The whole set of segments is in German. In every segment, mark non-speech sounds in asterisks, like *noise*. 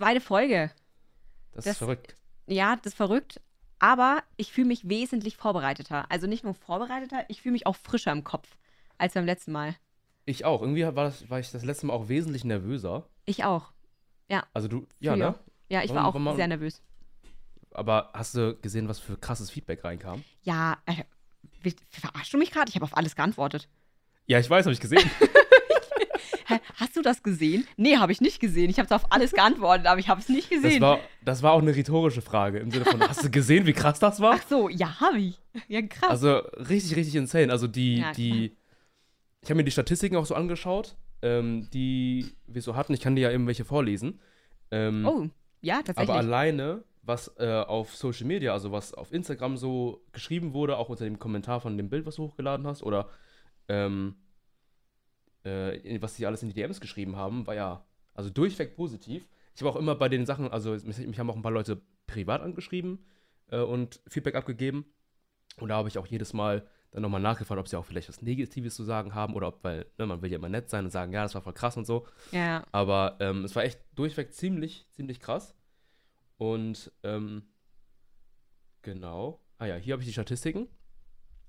zweite Folge. Das, Das- ist verrückt. Ja, das ist verrückt. Aber ich fühle mich wesentlich vorbereiteter. Also nicht nur vorbereiteter, ich fühle mich auch frischer im Kopf als beim letzten Mal. Ich auch. Irgendwie war, das, war ich das letzte Mal auch wesentlich nervöser. Ich auch. Also du, ja, Fühl ne? Ja, ich Warum- war auch warum- sehr nervös. Aber hast du gesehen, was für krasses Feedback reinkam? Ja, äh, verarschst du mich gerade? Ich habe auf alles geantwortet. Ja, ich weiß, habe ich gesehen. *laughs* Hast du das gesehen? Nee, habe ich nicht gesehen. Ich habe auf alles geantwortet, aber ich habe es nicht Das gesehen. war, das war auch eine rhetorische Frage im Sinne von, hast du gesehen, wie krass das war? Ach so, ja, habe ich. Ja, krass. Also richtig, richtig insane. Also die, Ja, die, ich habe mir die Statistiken auch so angeschaut, ähm, die wir so hatten. Ich kann dir ja eben welche vorlesen. Ähm, oh, ja, tatsächlich. aber alleine, was äh, auf Social Media, also was auf Instagram so geschrieben wurde, auch unter dem Kommentar von dem Bild, was du hochgeladen hast, oder ähm, äh, was die alles in die DMs geschrieben haben, war ja also durchweg positiv. Ich habe auch immer bei den Sachen, also mich, haben auch ein paar Leute privat angeschrieben äh, und Feedback abgegeben. Und da habe ich auch jedes Mal dann nochmal nachgefragt, ob sie auch vielleicht was Negatives zu sagen haben oder ob, weil ne, man will ja immer nett sein und sagen, ja, das war voll krass und so. ja. Aber ähm, es war echt durchweg ziemlich, ziemlich krass. Und ähm, genau. Ah ja, hier habe ich die Statistiken.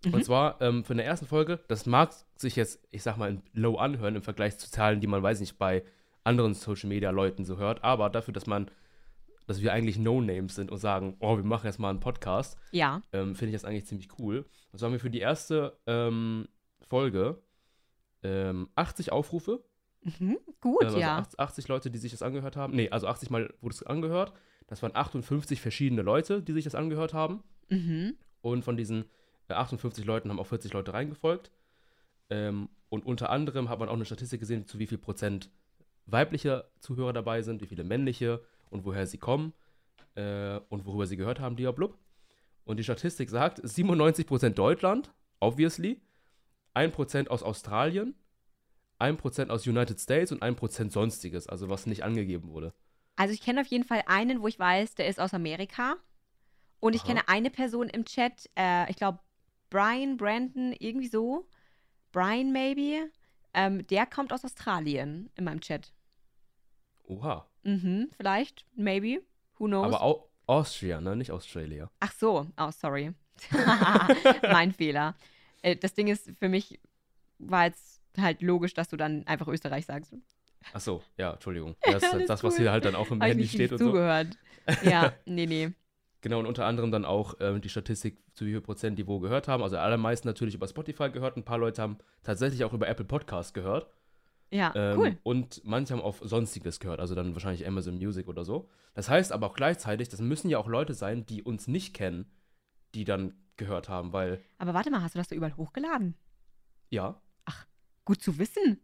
Mhm. Und zwar ähm, für eine ersten Folge, das mag sich jetzt, ich sag mal, low anhören im Vergleich zu Zahlen, die man, weiß nicht, bei anderen Social Media Leuten so hört, aber dafür, dass man, dass wir eigentlich No-Names sind und sagen, oh, wir machen jetzt mal einen Podcast, ja. ähm, finde ich das eigentlich ziemlich cool. Und so haben wir für die erste ähm, Folge ähm, 80 Aufrufe Mhm. Gut, ähm, also ja. 80, 80 Leute, die sich das angehört haben. Nee, also 80 Mal wurde es angehört. Das waren 58 verschiedene Leute, die sich das angehört haben. Mhm. Und von diesen 58 Leuten haben auch 40 Leute reingefolgt. Ähm, und unter anderem hat man auch eine Statistik gesehen, zu wie viel Prozent weibliche Zuhörer dabei sind, wie viele männliche und woher sie kommen äh, und worüber sie gehört haben, blub. Und die Statistik sagt, 97% Deutschland, obviously, 1% aus Australien, 1% aus United States und 1% sonstiges, also was nicht angegeben wurde. Also ich kenne auf jeden Fall einen, wo ich weiß, der ist aus Amerika. Und ich Aha. kenne eine Person im Chat, äh, ich glaube Brian, Brandon, irgendwie so. Brian maybe. Ähm, der kommt aus Australien in meinem Chat. Oha. Mhm, vielleicht, maybe. Who knows? Aber auch Austria, ne? Nicht Australia. Ach so, oh, sorry. *laughs* *laughs* mein Fehler. Äh, das Ding ist, für mich war jetzt halt logisch, dass du dann einfach Österreich sagst. Ach so, ja, Entschuldigung. *laughs* Das ist alles das, was cool. hier halt dann auch im Handy steht und so. zugehört. Ja, nee, nee. Genau, und unter anderem dann auch ähm, die Statistik, zu wie viel Prozent die wo gehört haben. Also allermeisten natürlich über Spotify gehört. Ein paar Leute haben tatsächlich auch über Apple Podcast gehört. Ja, Ähm, cool. Und manche haben auf Sonstiges gehört, also dann wahrscheinlich Amazon Music oder so. Das heißt aber auch gleichzeitig, das müssen ja auch Leute sein, die uns nicht kennen, die dann gehört haben, weil, Aber warte mal, hast du das da überall hochgeladen? ja, Gut zu wissen.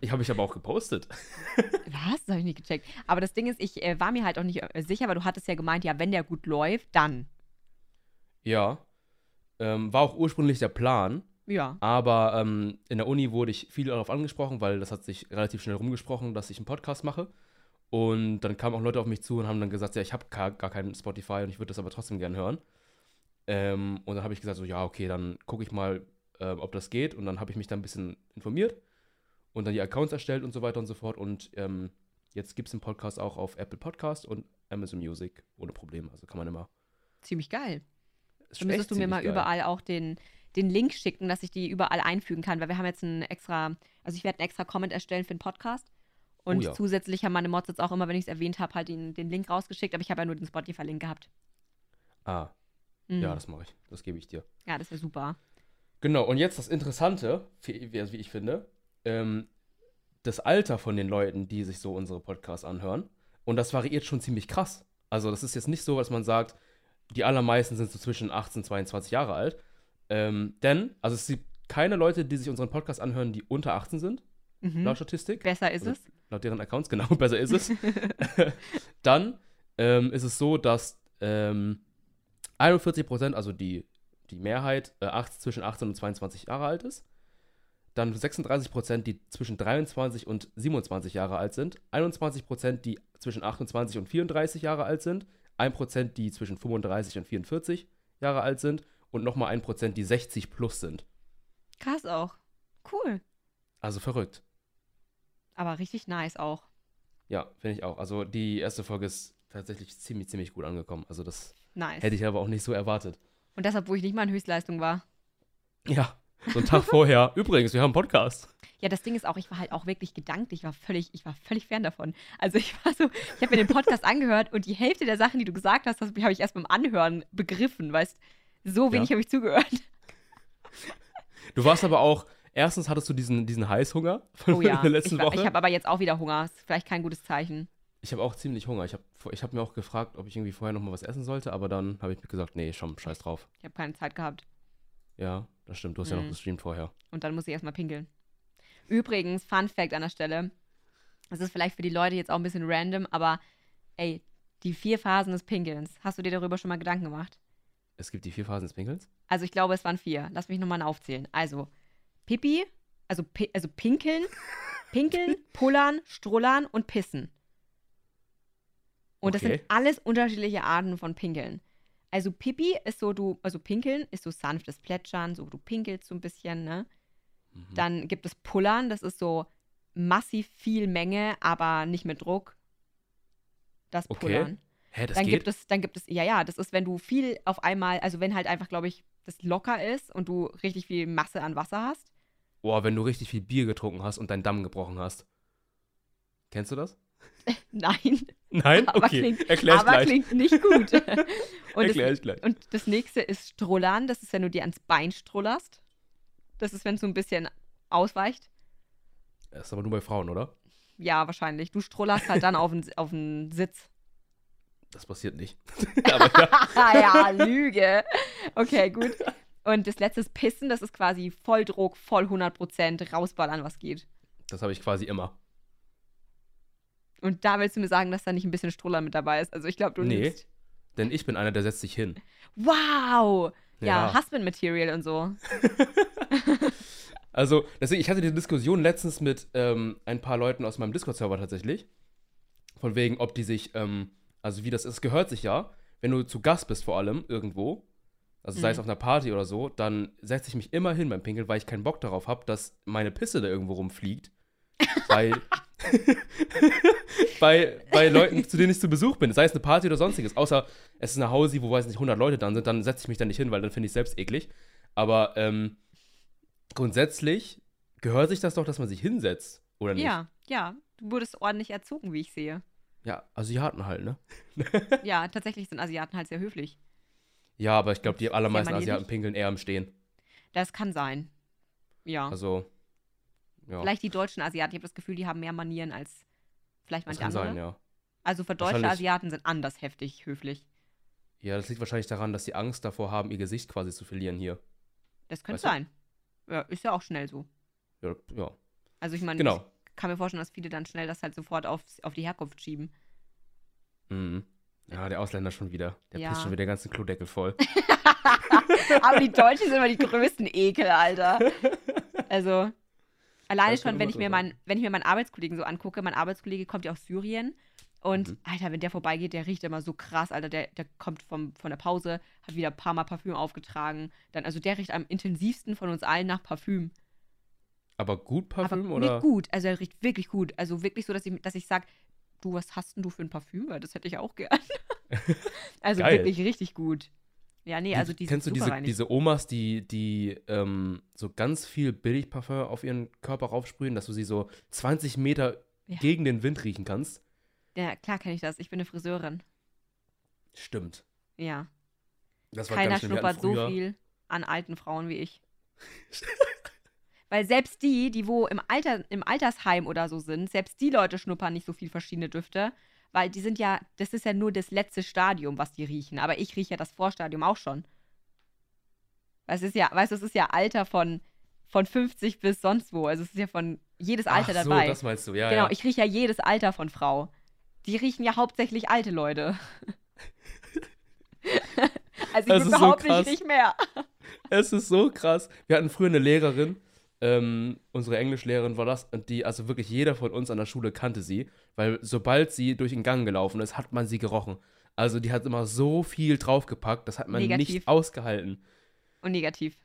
Ich habe ich aber auch gepostet. *laughs* Was? Das habe ich nicht gecheckt. Aber das Ding ist, ich äh, war mir halt auch nicht äh, sicher, weil du hattest ja gemeint, ja, wenn der gut läuft, dann. Ja. Ähm, war auch ursprünglich der Plan, Ja. aber ähm, in der Uni wurde ich viel darauf angesprochen, weil das hat sich relativ schnell rumgesprochen, dass ich einen Podcast mache. Und dann kamen auch Leute auf mich zu und haben dann gesagt, ja, ich habe gar, gar keinen Spotify und ich würde das aber trotzdem gern hören. Ähm, und dann habe ich gesagt, so, ja, okay, dann gucke ich mal, äh, ob das geht. Und dann habe ich mich da ein bisschen informiert und dann die Accounts erstellt und so weiter und so fort. Und ähm, jetzt gibt es den Podcast auch auf Apple Podcast und Amazon Music ohne Probleme. Also kann man immer. Ziemlich geil. ist Dann müsstest du mir mal geil. überall auch den, den Link schicken, dass ich die überall einfügen kann, weil wir haben jetzt einen extra, also ich werde einen extra Comment erstellen für den Podcast. Und Oh ja. zusätzlich haben meine Mods jetzt auch immer, wenn ich es erwähnt habe, halt den, den Link rausgeschickt, aber ich habe ja nur den Spotify-Link gehabt. Ah, Mhm. ja, das mache ich. Das gebe ich dir. ja, das wäre super. Genau, und jetzt das Interessante, wie ich finde, ähm, das Alter von den Leuten, die sich so unsere Podcasts anhören. Und das variiert schon ziemlich krass. Also das ist jetzt nicht so, dass man sagt, die allermeisten sind so zwischen 18 und 22 Jahre alt. Ähm, denn, also es gibt keine Leute, die sich unseren Podcast anhören, die unter 18 sind, Mhm. laut Statistik. Besser ist Oder es. Laut deren Accounts, *laughs* genau, besser ist es. *laughs* *laughs* Dann ähm, ist es so, dass ähm, 41 Prozent, also die, die Mehrheit, äh, 18, zwischen 18 und 22 Jahre alt ist. Dann 36 Prozent, die zwischen 23 und 27 Jahre alt sind. 21 Prozent, die zwischen 28 und 34 Jahre alt sind. 1 Prozent, die zwischen 35 und 44 Jahre alt sind. Und nochmal 1 Prozent, die 60 plus sind. Krass auch. Cool. Also verrückt. Aber richtig nice auch. Ja, finde ich auch. Also die erste Folge ist tatsächlich ziemlich, ziemlich gut angekommen. Also das Nice. hätte ich aber auch nicht so erwartet. Und deshalb, wo ich nicht mal in Höchstleistung war. Ja, so einen Tag vorher. Übrigens, wir haben einen Podcast. Ja, das Ding ist auch, ich war halt auch wirklich gedanklich, ich war völlig, ich war völlig fern davon. Also ich war so, ich habe mir den Podcast angehört und die Hälfte der Sachen, die du gesagt hast, habe ich erst beim Anhören begriffen, weißt so wenig Ja. habe ich zugehört. Du warst aber auch, erstens hattest du diesen, diesen Heißhunger von Oh ja, der letzten ich, war- Woche. ich habe aber jetzt auch wieder Hunger. Ist vielleicht kein gutes Zeichen. Ich habe auch ziemlich Hunger. Ich habe ich hab mir auch gefragt, ob ich irgendwie vorher noch mal was essen sollte, aber dann habe ich mir gesagt, nee, schon, scheiß drauf. Ich habe keine Zeit gehabt. Ja, das stimmt. Du hast ja noch Mhm. gestreamt vorher. Und dann muss ich erstmal pinkeln. Übrigens, Fun Fact an der Stelle. Das ist vielleicht für die Leute jetzt auch ein bisschen random, aber ey, die vier Phasen des Pinkelns. Hast du dir darüber schon mal Gedanken gemacht? Es gibt die vier Phasen des Pinkelns? Also ich glaube, es waren vier. Lass mich nochmal aufzählen. Also Pipi, also, pi also pinkeln, *laughs* pinkeln, pullern, strullern und pissen. Und das Okay. sind alles unterschiedliche Arten von Pinkeln. Also Pipi ist so, du, also Pinkeln ist so sanftes Plätschern, so du pinkelst so ein bisschen, ne? Mhm. Dann gibt es Pullern, das ist so massiv viel Menge, aber nicht mit Druck. Das Okay, Pullern. Hä, das dann geht? gibt es, dann gibt es, ja, ja, das ist, wenn du viel auf einmal, also wenn halt einfach, glaube ich, das locker ist und du richtig viel Masse an Wasser hast. Boah, wenn du richtig viel Bier getrunken hast und deinen Damm gebrochen hast. Kennst du das? *laughs* Nein, Nein? aber Okay, klingt, erklär ich aber gleich. klingt nicht gut. *laughs* und, Erklär das, ich gleich. und das nächste ist Strullern, das ist, wenn du dir ans Bein strullerst. Das ist, wenn es so ein bisschen ausweicht. Das ist aber nur bei Frauen, oder? Ja, wahrscheinlich. Du strullerst halt dann auf den, auf den Sitz. Das passiert nicht. *laughs* aber ja, ja, Lüge. Okay, gut. Und das letzte ist Pissen, das ist quasi Volldruck, voll 100% rausballern, was geht. das habe ich quasi immer. Und da willst du mir sagen, dass da nicht ein bisschen Struller mit dabei ist. Also ich glaube, du Nee. lügst. Denn ich bin einer, der setzt sich hin. Wow! Ja, Ja. Husband Material und so. *laughs* Also, deswegen, ich hatte die Diskussion letztens mit ähm, ein paar Leuten aus meinem Discord-Server tatsächlich. Von wegen, ob die sich, ähm, also wie das ist, gehört sich ja, wenn du zu Gast bist vor allem irgendwo, also sei es Mhm. auf einer Party oder so, dann setze ich mich immer hin beim Pinkeln, weil ich keinen Bock darauf habe, dass meine Pisse da irgendwo rumfliegt. Weil, *laughs* bei, bei Leuten, zu denen ich zu Besuch bin, sei es eine Party oder sonstiges, außer es ist eine Hausi, wo weiß nicht 100 Leute dann sind, dann setze ich mich da nicht hin, weil dann finde ich es selbst eklig. Aber ähm, grundsätzlich gehört sich das doch, dass man sich hinsetzt, oder nicht? Ja, ja. Du wurdest ordentlich erzogen, wie ich sehe. Ja, Asiaten halt, ne? *laughs* Ja, tatsächlich sind Asiaten halt sehr höflich. Ja, aber ich glaube, die allermeisten. Asiaten pinkeln eher im Stehen. Das kann sein. Ja. Also, ja, Vielleicht die deutschen Asiaten. Ich habe das Gefühl, die haben mehr Manieren als vielleicht das manche kann andere. sein, ja. Also für deutsche Asiaten sind anders heftig höflich. Ja, das liegt wahrscheinlich daran, dass sie Angst davor haben, ihr Gesicht quasi zu verlieren hier. Das könnte Weißt du? sein. Ja, ist ja auch schnell so. Ja, ja. Also ich meine, genau. ich kann mir vorstellen, dass viele dann schnell das halt sofort auf, auf die Herkunft schieben. Mhm. Ja, der Ausländer schon wieder. Der Ja. pisst schon wieder den ganzen Klodeckel voll. *laughs* Aber die Deutschen sind immer die größten Ekel, Alter. Also, alleine Das schon, wenn ich, mir mein, wenn ich mir meinen Arbeitskollegen so angucke, mein Arbeitskollege kommt ja aus Syrien. Und Mhm. Alter, wenn der vorbeigeht, der riecht immer so krass, Alter. Der, der kommt vom, von der Pause, hat wieder ein paar Mal Parfüm aufgetragen. Dann, also der riecht am intensivsten von uns allen nach Parfüm. Aber gut Parfüm Aber oder? nicht gut. Also er riecht wirklich gut. Also wirklich so, dass ich, dass ich sage, du, was hast denn du für ein Parfüm? Weil das hätte ich auch gern. *laughs* also Geil. wirklich richtig gut. Ja, nee, also die Kennst du diese, diese Omas, die, die ähm, so ganz viel Billigparfüm auf ihren Körper raufsprühen, dass du sie so 20 Meter Ja. gegen den Wind riechen kannst? Ja, klar kenne ich das. Ich bin eine Friseurin. Stimmt. Ja. Das war Keiner schnuppert so viel an alten Frauen wie ich. *laughs* Weil selbst die, die wo im, Alter, im Altersheim oder so sind, selbst die Leute schnuppern nicht so viel verschiedene Düfte, weil die sind ja, das ist ja nur das letzte Stadium, was die riechen. Aber ich rieche ja das Vorstadium auch schon. Es ist ja, weißt du, es ist ja Alter von, von 50 bis sonst wo. Also es ist ja von jedes Alter Ach so, dabei. das meinst du, ja, genau, ja. ich rieche ja jedes Alter von Frau. Die riechen ja hauptsächlich alte Leute. *laughs* also ich so behaupte, ich riech mehr. Es ist so krass. Wir hatten früher eine Lehrerin, ähm, unsere Englischlehrerin war das, und die, also wirklich jeder von uns an der Schule kannte sie, weil sobald sie durch den Gang gelaufen ist, hat man sie gerochen. Also die hat immer so viel draufgepackt, das hat man Negativ. nicht ausgehalten. Und negativ.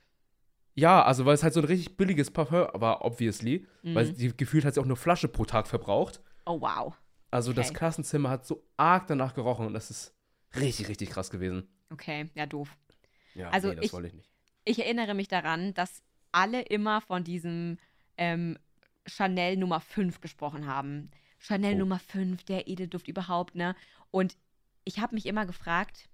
Ja, also weil es halt so ein richtig billiges Parfum war, obviously, weil Mhm. sie gefühlt hat sie auch eine Flasche pro Tag verbraucht. Oh wow. Also das Okay. Klassenzimmer hat so arg danach gerochen und das ist richtig, richtig krass gewesen. Okay, ja, doof. Ja, Also nee, das ich- wollte ich nicht. Ich erinnere mich daran, dass alle immer von diesem ähm, Chanel Nummer 5 gesprochen haben. Chanel Oh. Nummer 5, der Edelduft überhaupt, ne? Und ich habe mich immer gefragt,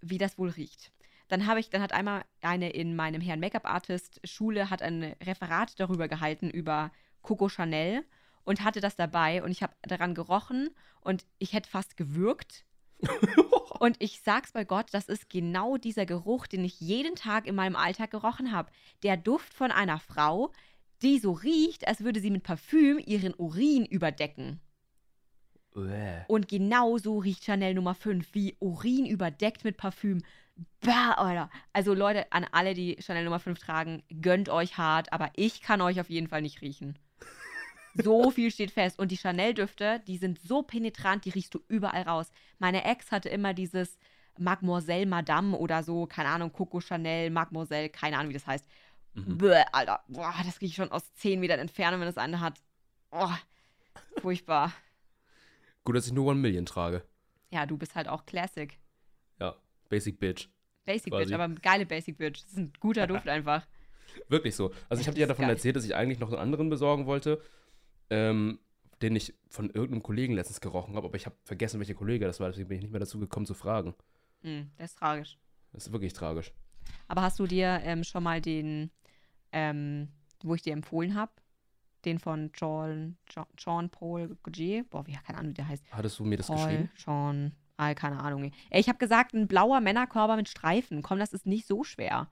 wie das wohl riecht. Dann habe ich, dann hat einmal eine in meinem Herrn Make-up-Artist Schule hat ein Referat darüber gehalten über Coco Chanel und hatte das dabei und ich habe daran gerochen und ich hätte fast gewürgt. *laughs* Und ich sag's bei Gott, das ist genau dieser Geruch, den ich jeden Tag in meinem Alltag gerochen habe. Der Duft von einer Frau, die so riecht, als würde sie mit Parfüm ihren Urin überdecken. Uäh. Und genau so riecht Chanel Nummer 5, wie Urin überdeckt mit Parfüm. Bah, Alter. Also Leute, an alle, die Chanel Nummer 5 tragen, gönnt euch hart, aber ich kann euch auf jeden Fall nicht riechen. So viel steht fest. Und die Chanel-Düfte, die sind so penetrant, die riechst du überall raus. Meine Ex hatte immer dieses Mademoiselle Madame oder so, keine Ahnung, Coco Chanel, Mademoiselle, keine Ahnung, wie das heißt. Mhm. Bäh, Alter, boah, das rieche ich schon aus 10 Metern Entfernung, wenn das eine hat. Oh, furchtbar. Gut, dass ich nur One Million trage. Ja, du bist halt auch Classic. Ja, Basic Bitch. Basic Quasi. Bitch, aber geile Basic Bitch. Das ist ein guter *laughs* Duft einfach. Wirklich so. Also ich habe dir ja davon geil. erzählt, dass ich eigentlich noch einen anderen besorgen wollte, ähm, den ich von irgendeinem Kollegen letztens gerochen habe, aber ich habe vergessen, welcher Kollege das war, deswegen bin ich nicht mehr dazu gekommen zu fragen. Hm, das ist tragisch. Das ist wirklich tragisch. Aber hast du dir ähm, schon mal den, ähm, wo ich dir empfohlen habe, den von Jean, Jean, Jean Paul Gaultier? Boah, wie, keine Ahnung, wie der heißt. Hattest du mir das Paul, geschrieben? Jean, ah, keine Ahnung. Ey, Ich habe gesagt, ein blauer Männerkörper mit Streifen. Komm, das ist nicht so schwer.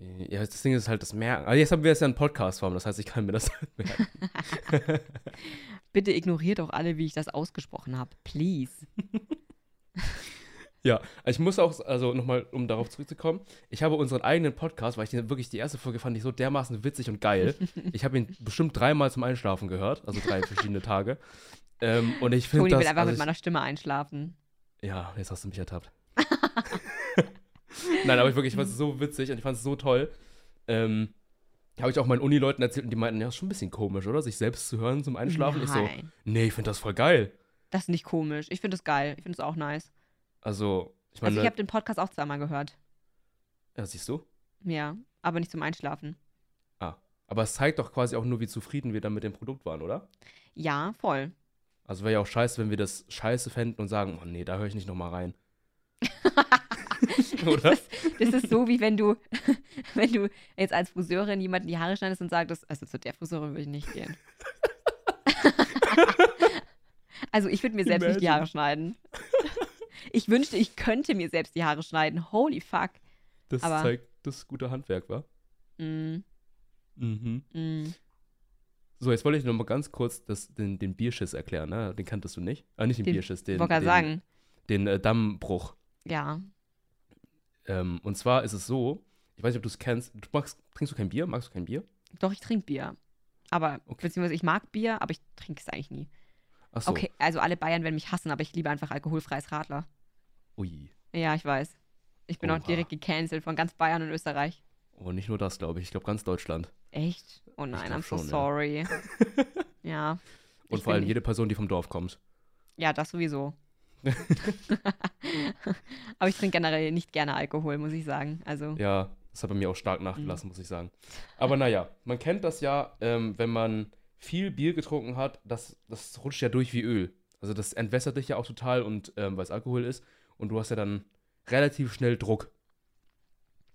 Ja, das Ding ist halt das Merken. Aber jetzt haben wir es ja in Podcast-Form, das heißt, ich kann mir das merken. *laughs* Bitte ignoriert doch alle, wie ich das ausgesprochen habe. Please. Ja, ich muss auch, also nochmal, um darauf zurückzukommen, ich habe unseren eigenen Podcast, weil ich den, wirklich die erste Folge fand ich so dermaßen witzig und geil. *laughs* Ich habe ihn bestimmt dreimal zum Einschlafen gehört, also drei verschiedene Tage. Ähm, und ich finde das. will einfach also mit ich, meiner Stimme einschlafen. Ja, jetzt hast du mich ertappt. *laughs* Nein, aber ich wirklich, ich fand es so witzig und ich fand es so toll. Ähm, habe ich auch meinen Uni-Leuten erzählt und die meinten, ja, ist schon ein bisschen komisch, oder? Sich selbst zu hören zum Einschlafen. Ich so, Nein, nee, ich finde das voll geil. das ist nicht komisch. Ich finde es geil. Ich finde es auch nice. Also, ich meine, Also ich habe den Podcast auch zweimal gehört. ja, siehst du? Ja, aber nicht zum Einschlafen. Aber es zeigt doch quasi auch nur, wie zufrieden wir dann mit dem Produkt waren, oder? Ja, voll. Also wäre ja auch scheiße, wenn wir das scheiße fänden und sagen, oh nee, da höre ich nicht nochmal rein. *laughs* *laughs* oder? Das ist so, wie wenn du, *laughs* wenn du jetzt als Friseurin jemanden die Haare schneidest und sagst, also zu der Friseurin würde ich nicht gehen. *laughs* also ich würde mir selbst nicht die Imagine. Haare schneiden. Ich wünschte, ich könnte mir selbst die Haare schneiden. Holy fuck. Das Aber- zeigt das gute Handwerk, wa? Mm, Mhm. mm. So, jetzt wollte ich noch mal ganz kurz das, den, den Bierschiss erklären, ne? Den kanntest du nicht? Ah, nicht den, Den- Bierschiss, den, Ich wollte gerade den, sagen, den äh, Dammbruch. ja. Ähm, und zwar ist es so, ich weiß nicht, ob du es kennst, du magst, trinkst du kein Bier? Magst du kein Bier? Doch, ich trinke Bier. Aber, Okay. beziehungsweise ich mag Bier, aber ich trinke es eigentlich nie. Achso. Okay, also alle Bayern werden mich hassen, aber ich liebe einfach alkoholfreies Radler. Ui. Ja, ich weiß. Ich bin auch Oha. direkt gecancelt von ganz Bayern und Österreich. Oh, nicht nur das, glaube ich. Ich glaube, ganz Deutschland. Echt? Oh nein, I'm so schon, ja. sorry. *laughs* ja. Und vor allem jede Person, die vom Dorf kommt. Ja, das sowieso. *laughs* Aber ich trinke generell nicht gerne Alkohol, muss ich sagen. Also, Ja, das hat bei mir auch stark Mhm. nachgelassen, muss ich sagen. Aber naja, man kennt das ja, ähm, wenn man viel Bier getrunken hat, das, das rutscht ja durch wie Öl. Also das entwässert dich ja auch total und ähm, weil es Alkohol ist. Und du hast ja dann relativ schnell Druck.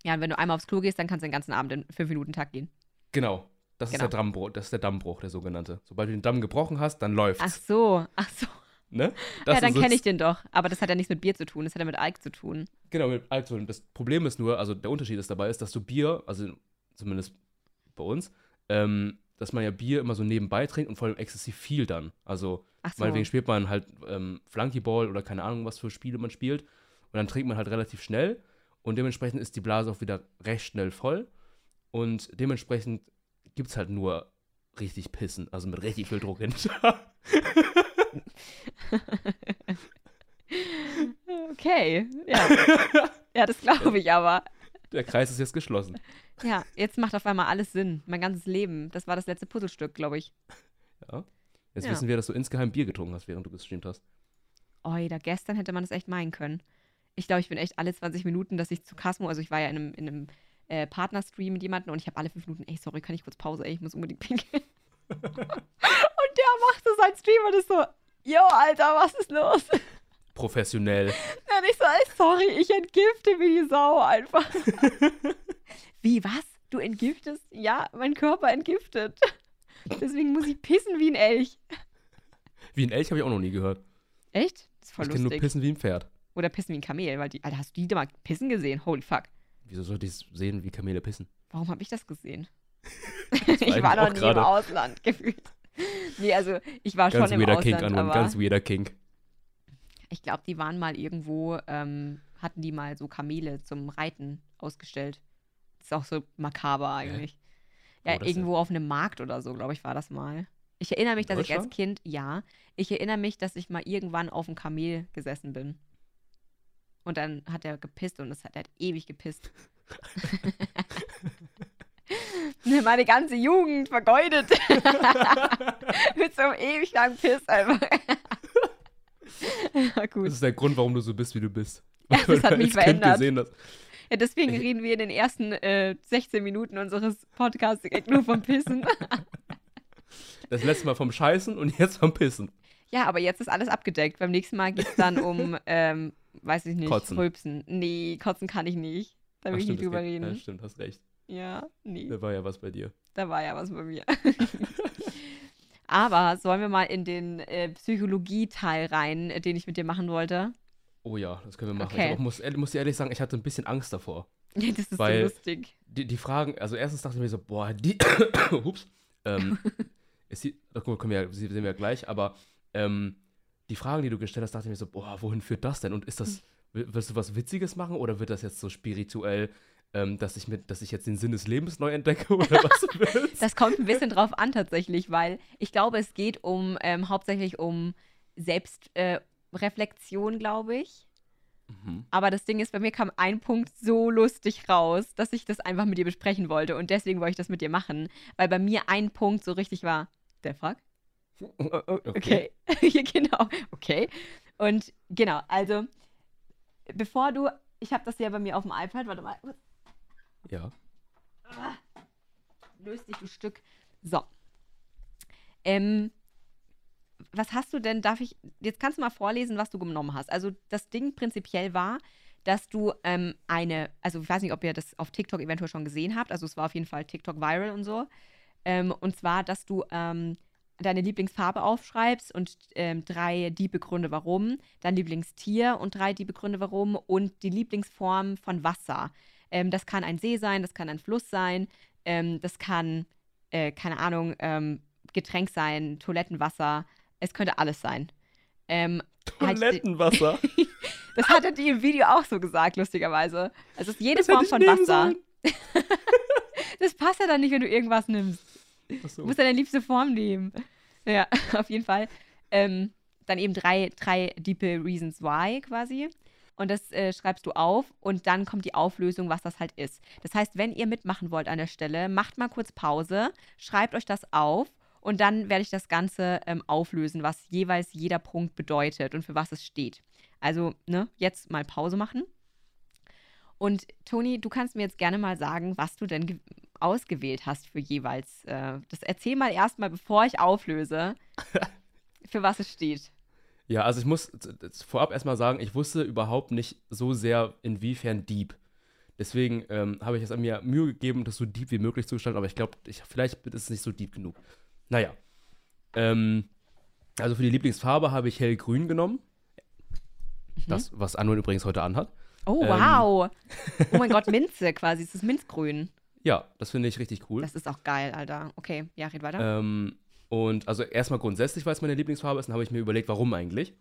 ja, und wenn du einmal aufs Klo gehst, dann kannst du den ganzen Abend in 5-Minuten-Takt gehen. Genau. Das Genau. ist der Dammbruch, das ist der Dammbruch, der sogenannte. Sobald du den Damm gebrochen hast, dann läuft's. Ach so, ach so. Ne? ja, dann kenne ich den doch. Aber das hat ja nichts mit Bier zu tun, das hat ja mit Alk zu tun. Genau, mit Alkohol. Das Problem ist nur, also der Unterschied ist dabei, ist, dass du Bier, also zumindest bei uns, ähm, dass man ja Bier immer so nebenbei trinkt und vor allem exzessiv viel dann. Also Ach so. meinetwegen spielt man halt ähm, Flunkyball oder keine Ahnung, was für Spiele man spielt. Und dann trinkt man halt relativ schnell und dementsprechend ist die Blase auch wieder recht schnell voll. Und dementsprechend gibt es halt nur richtig Pissen, also mit richtig viel Druck hinter. *laughs* Okay, ja. ja, das glaube ich aber. Der Kreis ist jetzt geschlossen. Ja, jetzt macht auf einmal alles Sinn. Mein ganzes Leben. Das war das letzte Puzzlestück, glaube ich. Ja. Jetzt Ja. wissen wir, dass du insgeheim Bier getrunken hast, während du gestreamt hast. Oida, gestern hätte man das echt meinen können. Ich glaube, ich bin echt alle 20 Minuten, dass ich zu Casmo, also ich war ja in einem, in einem äh, Partnerstream mit jemandem und ich habe alle fünf Minuten, ey, sorry, kann ich kurz Pause, ey, ich muss unbedingt pinkeln. *laughs* und der macht so sein Stream und ist so, yo, Alter, was ist los? Professionell. Und ich so, ey, sorry, ich entgifte wie die Sau einfach. *laughs* wie, was? Du entgiftest? Ja, mein Körper entgiftet. Deswegen muss ich pissen wie ein Elch. Wie ein Elch habe ich auch noch nie gehört. Echt? Das ist voll ich kenne nur lustig. Pissen wie ein Pferd. Oder pissen wie ein Kamel, weil die, Alter, hast du die da mal pissen gesehen? Holy fuck. Wieso sollte ich sehen, wie Kamele pissen? Warum habe ich das gesehen? *laughs* war ich war noch nie im gerade- Ausland gefühlt. Nee, also ich war Ganz schon im Ausland, Kink, aber ganz weirder Kink. ich glaube, die waren mal irgendwo, ähm, hatten die mal so Kamele zum Reiten ausgestellt. Das ist auch so makaber eigentlich. Wo Ja, das irgendwo auf einem Markt oder so, glaube ich, war das mal. Ich erinnere mich, dass ich als? Kind, ja, ich erinnere mich, dass ich mal irgendwann auf einem Kamel gesessen bin. Und dann hat er gepisst und es hat, er hat ewig gepisst. *laughs* Meine ganze Jugend vergeudet. *laughs* Mit so einem ewig langen Piss einfach. *laughs* ja, gut. Das ist der Grund, warum du so bist, wie du bist. Ja, das Weil hat du mich verändert. Gesehen hast. Ja, deswegen reden wir in den ersten äh, 16 Minuten unseres Podcasts direkt nur vom Pissen. Das letzte Mal vom Scheißen und jetzt vom Pissen. Ja, aber jetzt ist alles abgedeckt. Beim nächsten Mal geht es dann um, ähm, weiß ich nicht, Kotzen. Rülpsen. Nee, kotzen kann ich nicht. Da will Ach, ich nicht stimmt, drüber das geht- Ja, reden. stimmt, hast recht. Ja, nee, Da war ja was bei dir. da war ja was bei mir. *laughs* aber sollen wir mal in den äh, Psychologie-Teil rein, äh, den ich mit dir machen wollte? Oh ja, das können wir machen. Okay. Ich muss, ehrlich- muss dir ehrlich sagen, ich hatte ein bisschen Angst davor. *laughs* Ja, das ist Weil- so lustig. Die, die Fragen, also erstens dachte ich mir so, boah, die. *coughs* Ups. Ähm, *laughs* die, ach gut, können wir ja, sehen wir ja gleich, aber ähm, die Fragen, die du gestellt hast, dachte ich mir so, boah, wohin führt das denn? Und ist das, wi- wirst du was Witziges machen oder wird das jetzt so spirituell, ähm, dass ich mit, dass ich jetzt den Sinn des Lebens neu entdecke *laughs* oder was willst? Das kommt ein bisschen drauf an tatsächlich, weil ich glaube, es geht um ähm, hauptsächlich um Selbstreflexion, äh, glaube ich. Mhm. Aber das Ding ist, bei mir kam ein Punkt so lustig raus, dass ich das einfach mit dir besprechen wollte. Und deswegen wollte ich das mit dir machen. Weil bei mir ein Punkt so richtig war, der fuck? Okay. *laughs* ja, genau. Okay. Und genau, also, bevor du, ich habe das ja bei mir auf dem iPad, warte mal, Ja. löst dich, du Stück. So. Ähm, was hast du denn, darf ich, jetzt kannst du mal vorlesen, was du genommen hast. Also das Ding prinzipiell war, dass du ähm, eine, also ich weiß nicht, ob ihr das auf TikTok eventuell schon gesehen habt, also es war auf jeden Fall TikTok viral und so. Ähm, und zwar, dass du ähm, deine Lieblingsfarbe aufschreibst und ähm, drei diebe Gründe warum, dein Lieblingstier und drei diebe Gründe warum und die Lieblingsform von Wasser. Ähm, das kann ein See sein, das kann ein Fluss sein, ähm, das kann, äh, keine Ahnung, ähm, Getränk sein, Toilettenwasser, es könnte alles sein. Ähm, halt Toilettenwasser. *laughs* das hatte die im Video auch so gesagt, lustigerweise. Also es ist jede Das Form von Wasser. *laughs* Das passt ja dann nicht, wenn du irgendwas nimmst. So. Du musst deine liebste Form nehmen. Ja, *laughs* auf jeden Fall. Ähm, dann eben drei, drei Deepe Reasons Why quasi. Und das äh, schreibst du auf und dann kommt die Auflösung, was das halt ist. Das heißt, wenn ihr mitmachen wollt an der Stelle, macht mal kurz Pause, schreibt euch das auf und dann werde ich das Ganze ähm, auflösen, was jeweils jeder Punkt bedeutet und für was es steht. Also, ne, jetzt mal Pause machen. Und Toni, du kannst mir jetzt gerne mal sagen, was du denn ausgewählt hast für jeweils. Äh, das erzähl mal erstmal, bevor ich auflöse, *laughs* für was es steht. Ja, also ich muss vorab erstmal sagen, ich wusste überhaupt nicht so sehr, inwiefern deep. Deswegen ähm, habe ich an mir Mühe gegeben, das so deep wie möglich zu gestalten, aber ich glaube, ich, vielleicht ist es nicht so deep genug. Naja. Ähm, also für die Lieblingsfarbe habe ich hellgrün genommen. Das, was Anwin übrigens heute anhat. Oh, Ähm. wow. *laughs* Oh mein Gott, Minze quasi. Es ist Minzgrün. Ja, das finde ich richtig cool. Das ist auch geil, Alter. Okay, ja, red weiter. Ähm, und also erstmal grundsätzlich, weil es meine Lieblingsfarbe ist, dann habe ich mir überlegt, warum eigentlich.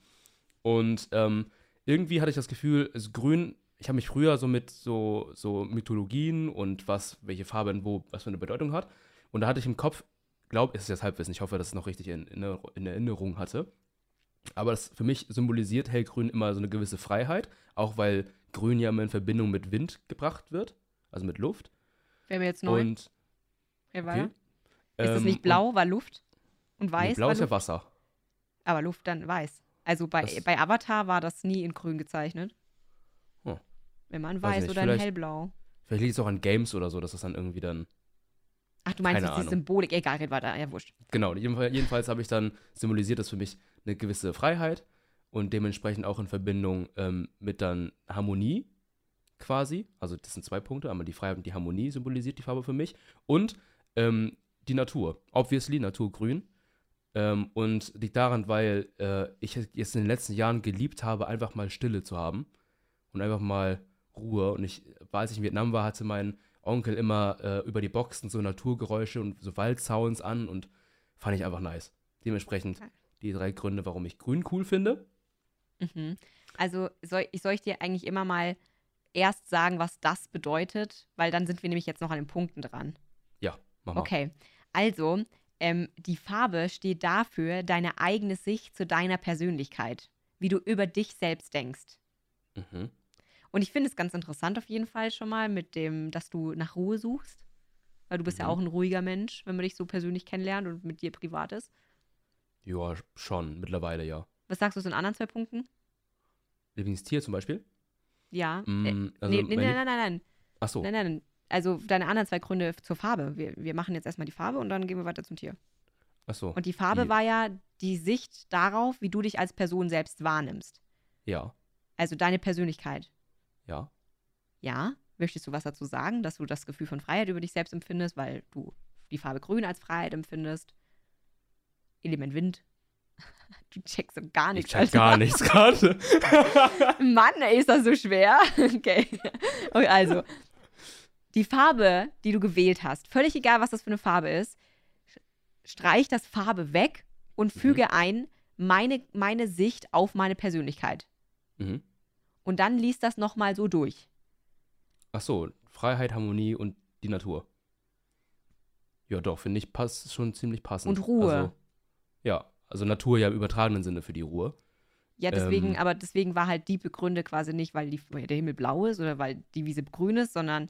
Und ähm, irgendwie hatte ich das Gefühl, es grün, ich habe mich früher so mit so, so Mythologien und was, welche Farbe in wo, was für eine Bedeutung hat. Und da hatte ich im Kopf, glaube, es ist jetzt Halbwissen, ich hoffe, dass ich es noch richtig in, in, in Erinnerung hatte. Aber das für mich symbolisiert hellgrün immer so eine gewisse Freiheit, auch weil grün ja immer in Verbindung mit Wind gebracht wird, also mit Luft. Wäre mir jetzt neu. Und weiter. okay. Ist es Ähm, nicht blau, war Luft? Und Nee, weiß blau war ist ja Wasser. aber Luft dann weiß. Also bei, Das- bei Avatar war das nie in grün gezeichnet. Hm. Immer in Weiß weiß oder in hellblau. Vielleicht liegt es auch an Games oder so, dass das dann irgendwie dann. Ach, du meinst jetzt die. Symbolik. Egal, red weiter. Ja, wurscht. Genau, jedenfalls, jedenfalls habe ich dann symbolisiert das für mich eine gewisse Freiheit und dementsprechend auch in Verbindung ähm, mit dann Harmonie quasi. Also das sind zwei Punkte, einmal die Freiheit und die Harmonie symbolisiert die Farbe für mich und ähm, die Natur. Obviously, Naturgrün. Ähm, und liegt daran, weil äh, ich jetzt in den letzten Jahren geliebt habe, einfach mal Stille zu haben und einfach mal Ruhe. Und ich, als ich in Vietnam war, hatte mein Onkel immer äh, über die Boxen so Naturgeräusche und so Waldsounds an und fand ich einfach nice. Dementsprechend die drei Gründe, warum ich Grün cool finde. Mhm. Also soll ich, soll ich dir eigentlich immer mal erst sagen, was das bedeutet? Weil dann sind wir nämlich jetzt noch an den Punkten dran. Ja, mach mal. Okay, also ähm, die Farbe steht dafür, deine eigene Sicht zu deiner Persönlichkeit, wie du über dich selbst denkst. Mhm. Und ich finde es ganz interessant auf jeden Fall schon mal mit dem, dass du nach Ruhe suchst. Weil du bist ja Mhm. auch ein ruhiger Mensch, wenn man dich so persönlich kennenlernt und mit dir privat ist. Ja, schon, mittlerweile ja. Was sagst du zu den anderen zwei Punkten? Lieblingstier zum Beispiel? Ja. äh, Mm, also nee, nee, nein, nein, nein, nein. Ach so, Nein, nein. Also deine anderen zwei Gründe zur Farbe. Wir, wir machen jetzt erstmal die Farbe und dann gehen wir weiter zum Tier. ach so. Und die Farbe Die- war ja die Sicht darauf, wie du dich als Person selbst wahrnimmst. Ja, Also deine Persönlichkeit. ja. Ja? Möchtest du was dazu sagen, dass du das Gefühl von Freiheit über dich selbst empfindest, weil du die Farbe Grün als Freiheit empfindest? Element Wind. *laughs* Du checkst so gar Ich nichts. check Alter. gar nichts gerade. *laughs* *laughs* Mann, ey, ist das so schwer? Okay. okay. Also, die Farbe, die du gewählt hast, völlig egal, was das für eine Farbe ist, streich das Farbe weg und Mhm. füge ein meine, meine Sicht auf meine Persönlichkeit. mhm. Und dann liest das nochmal so durch. Ach so, Freiheit, Harmonie und die Natur. Ja, doch, finde ich, passt schon ziemlich passend. Und Ruhe. Also, ja, also Natur ja im übertragenen Sinne für die Ruhe. Ja, deswegen, Ähm. aber deswegen war halt die Begründe quasi nicht, weil, die, der Himmel blau ist oder weil die Wiese grün ist, sondern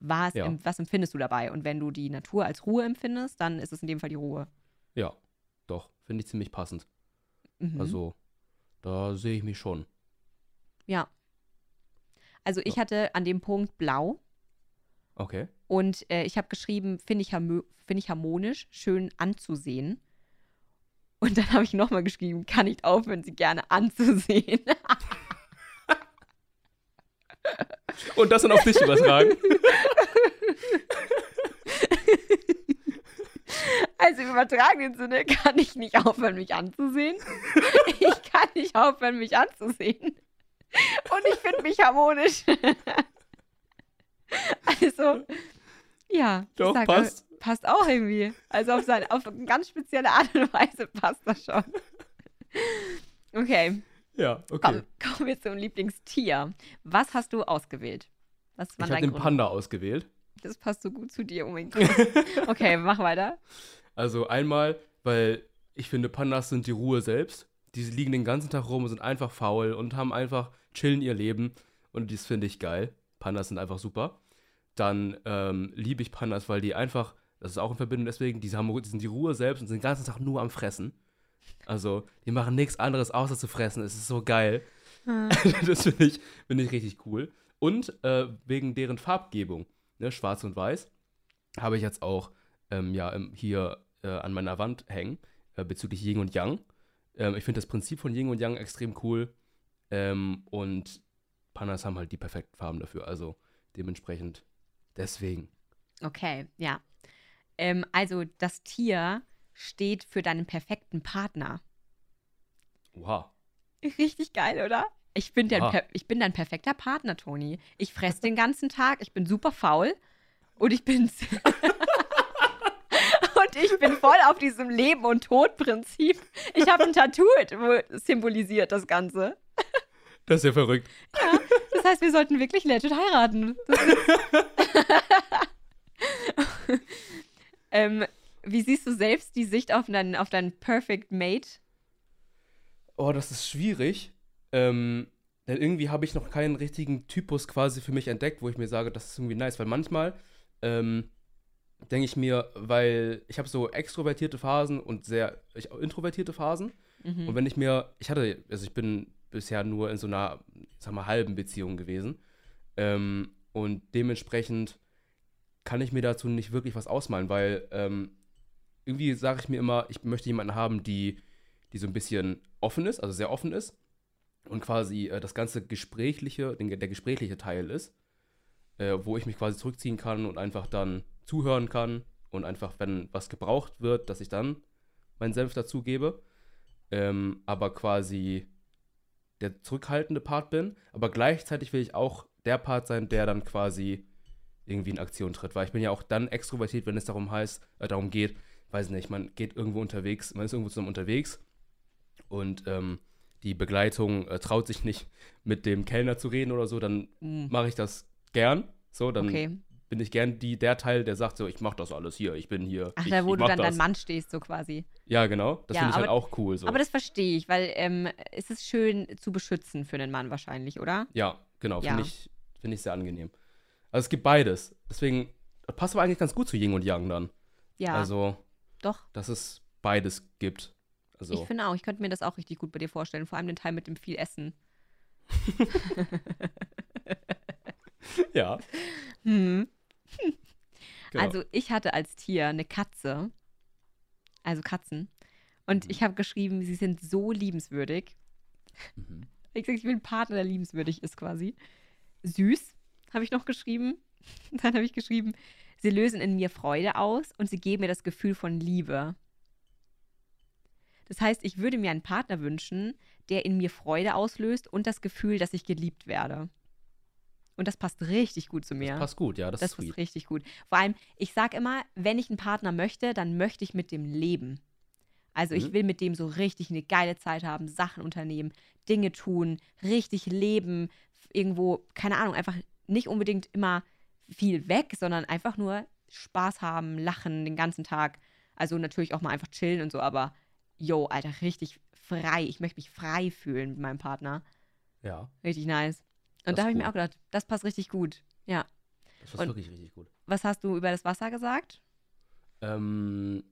was, Ja. was empfindest du dabei? Und wenn du die Natur als Ruhe empfindest, dann ist es in dem Fall die Ruhe. Ja, doch, finde ich ziemlich passend. Mhm. Also, da sehe ich mich schon. Ja. Also ich Ja. hatte an dem Punkt blau Okay. und äh, ich habe geschrieben, finde ich, find ich harmonisch, schön anzusehen. Und dann habe ich nochmal geschrieben, kann nicht aufhören, sie gerne anzusehen. Und das dann auf dich übertragen. Also im übertragenen Sinne kann ich nicht aufhören, mich anzusehen. Ich kann nicht aufhören, mich anzusehen. Und ich finde mich harmonisch. Also, ja. Doch, sag, passt. Passt auch irgendwie. Also auf, seine, auf eine ganz spezielle Art und Weise passt das schon. Okay, Ja, okay. komm, kommen wir zum Lieblingstier. Was hast du ausgewählt? Was war ich habe den Grund? Panda ausgewählt. Das passt so gut zu dir, oh mein *laughs* Gott. Okay, mach weiter. Also einmal, weil ich finde, Pandas sind die Ruhe selbst. Die liegen den ganzen Tag rum und sind einfach faul und haben einfach chillen ihr Leben. Und das finde ich geil. Pandas sind einfach super. Dann ähm, liebe ich Pandas, weil die einfach, das ist auch in Verbindung deswegen, die, haben, die sind die Ruhe selbst und sind den ganzen Tag nur am Fressen. Also, die machen nichts anderes außer zu fressen. Es ist so geil. *laughs* das finde ich, find ich richtig cool. Und äh, wegen deren Farbgebung, ne, schwarz und weiß, habe ich jetzt auch ähm, ja, hier äh, an meiner Wand hängen, äh, bezüglich Yin und Yang. Ähm, ich finde das Prinzip von Yin und Yang extrem cool. Ähm, und Pandas haben halt die perfekten Farben dafür. Also dementsprechend deswegen. Okay, ja. Ähm, also das Tier steht für deinen perfekten Partner. Oha. Richtig geil, oder? Ich bin, dein per ich bin dein perfekter Partner, Toni. Ich fress den ganzen Tag, ich bin super faul und ich bin *laughs* und ich bin voll auf diesem Leben und Tod Prinzip. Ich habe ein Tattoo, wo symbolisiert das Ganze. Das ist ja verrückt. Das heißt, wir sollten wirklich legit heiraten. *laughs* *laughs* Ähm, wie siehst du selbst die Sicht auf deinen, auf deinen Perfect Mate? Oh, das ist schwierig. Ähm, denn irgendwie habe ich noch keinen richtigen Typus quasi für mich entdeckt, wo ich mir sage, das ist irgendwie nice. Weil manchmal ähm, denke ich mir, weil ich habe so extrovertierte Phasen und sehr ich, introvertierte Phasen. Mhm. Und wenn ich mir, ich hatte, also ich bin bisher nur in so einer, sag mal, halben Beziehung gewesen. Ähm, und dementsprechend kann ich mir dazu nicht wirklich was ausmalen, weil ähm, irgendwie sage ich mir immer, ich möchte jemanden haben, die, die so ein bisschen offen ist, also sehr offen ist und quasi äh, das ganze gesprächliche, den, der gesprächliche Teil ist, äh, wo ich mich quasi zurückziehen kann und einfach dann zuhören kann und einfach, wenn was gebraucht wird, dass ich dann meinen Senf dazugebe, ähm, aber quasi der zurückhaltende Part bin, aber gleichzeitig will ich auch der Part sein, der dann quasi irgendwie in Aktion tritt, weil ich bin ja auch dann extrovertiert, wenn es darum heißt, äh, darum geht, weiß nicht, man geht irgendwo unterwegs, man ist irgendwo zusammen unterwegs und ähm, die Begleitung äh, traut sich nicht mit dem Kellner zu reden oder so, dann Mm. mache ich das gern. So, dann Okay. bin ich gern die, der Teil, der sagt so, ich mach das alles hier, ich bin hier. Ach, ich, da wo du dann das. dein Mann stehst, so quasi. Ja, genau. Das Ja, finde ich halt aber- auch cool. So. Aber das verstehe ich, weil ähm, es ist schön zu beschützen für einen Mann wahrscheinlich, oder? ja, genau. Ja. Finde ich, find ich sehr angenehm. Also es gibt beides. Deswegen passt aber eigentlich ganz gut zu Yin und Yang dann. Ja, Also, doch. dass es beides gibt. Also, Ich finde auch, ich könnte mir das auch richtig gut bei dir vorstellen, vor allem den Teil mit dem viel Essen. *laughs* ja. Hm. Genau. Also ich hatte als Tier eine Katze, also Katzen, und Mhm. ich habe geschrieben, sie sind so liebenswürdig. Mhm. Ich sag, ich will einen Partner, der liebenswürdig ist quasi. Süß, habe ich noch geschrieben. *laughs* Dann habe ich geschrieben, sie lösen in mir Freude aus und sie geben mir das Gefühl von Liebe. Das heißt, ich würde mir einen Partner wünschen, der in mir Freude auslöst und das Gefühl, dass ich geliebt werde. Und das passt richtig gut zu mir. Das passt gut, ja, das, Das ist sweet. ist richtig gut. Vor allem, ich sage immer, wenn ich einen Partner möchte, dann möchte ich mit dem leben. Also ich Mhm. will mit dem so richtig eine geile Zeit haben, Sachen unternehmen, Dinge tun, richtig leben, irgendwo, keine Ahnung, einfach nicht unbedingt immer viel weg, sondern einfach nur Spaß haben, lachen den ganzen Tag. Also natürlich auch mal einfach chillen und so, aber yo, Alter, richtig frei. Ich möchte mich frei fühlen mit meinem Partner. Ja, Richtig nice. Und Das da habe ich mir auch gedacht, das passt richtig gut. Ja. das ist Und- wirklich richtig gut. Was hast du über das Wasser gesagt? Ähm,